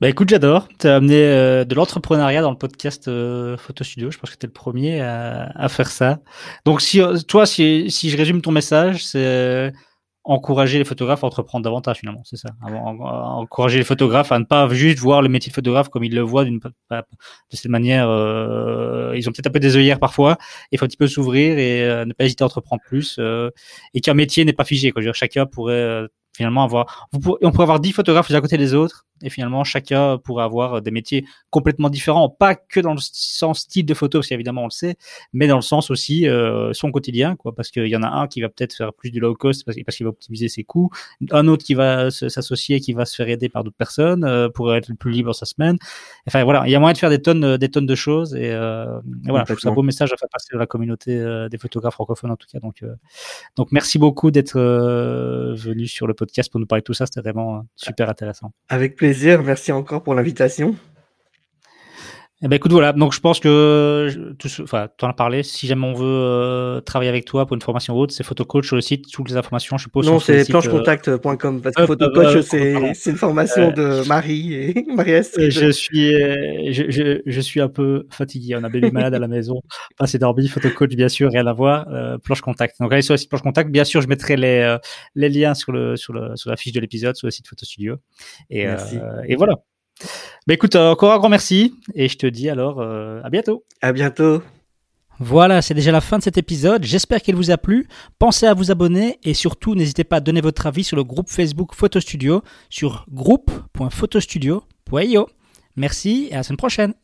Bah écoute, j'adore. Tu as amené de l'entrepreneuriat dans le podcast Photo Studio. Je pense que tu es le premier à, à, faire ça. Donc, si, toi, si, si je résume ton message, c'est encourager les photographes à entreprendre davantage finalement, c'est ça. Encourager les photographes à ne pas juste voir le métier de photographe comme ils le voient d'une de cette manière. Euh, ils ont peut-être un peu des œillères parfois. Il faut un petit peu s'ouvrir et euh, ne pas hésiter à entreprendre plus. Euh, et qu'un métier n'est pas figé. Quoi. Je veux dire, chacun pourrait finalement avoir. on pourrait avoir dix photographes à côté des autres et finalement chacun pourrait avoir des métiers complètement différents, pas que dans le sens style de photo, parce évidemment on le sait, mais dans le sens aussi euh, son quotidien, quoi, parce qu'il y en a un qui va peut-être faire plus du low cost parce, qu'il va optimiser ses coûts, un autre qui va s'associer, qui va se faire aider par d'autres personnes euh, pour être le plus libre sa semaine. Enfin voilà, il y a moyen de faire des tonnes, euh, des tonnes de choses et, euh, et voilà, je trouve ça un beau message à faire passer à la communauté euh, des photographes francophones en tout cas. Donc, donc merci beaucoup d'être venu sur le podcast pour nous parler de tout ça, c'était vraiment super intéressant.
Avec plaisir Merci encore pour l'invitation.
Eh ben écoute voilà, donc je pense que tout, enfin, tu en as parlé. Si jamais on veut euh, travailler avec toi pour une formation haute, c'est photocoach sur le site. Toutes les informations, je suppose.
Non, c'est planchecontact.com parce que photocoach c'est une formation de Marie et marie
Je suis je, je, je, suis un peu fatigué. On a bébé malade à la maison. Pas c'est dormi. Photocoach bien sûr, rien à voir. Euh, planche contact. Donc allez sur le site planche contact. Bien sûr, je mettrai les euh, les liens sur le sur le sur la fiche de l'épisode sur le site Photo Studio. Et euh, et voilà. Bah écoute, euh, encore un grand merci et je te dis alors euh, à bientôt.
À bientôt.
Voilà, c'est déjà la fin de cet épisode. J'espère qu'il vous a plu. Pensez à vous abonner et surtout n'hésitez pas à donner votre avis sur le groupe Facebook Photo Studio sur groupe.photostudio.io. Merci et à la semaine prochaine.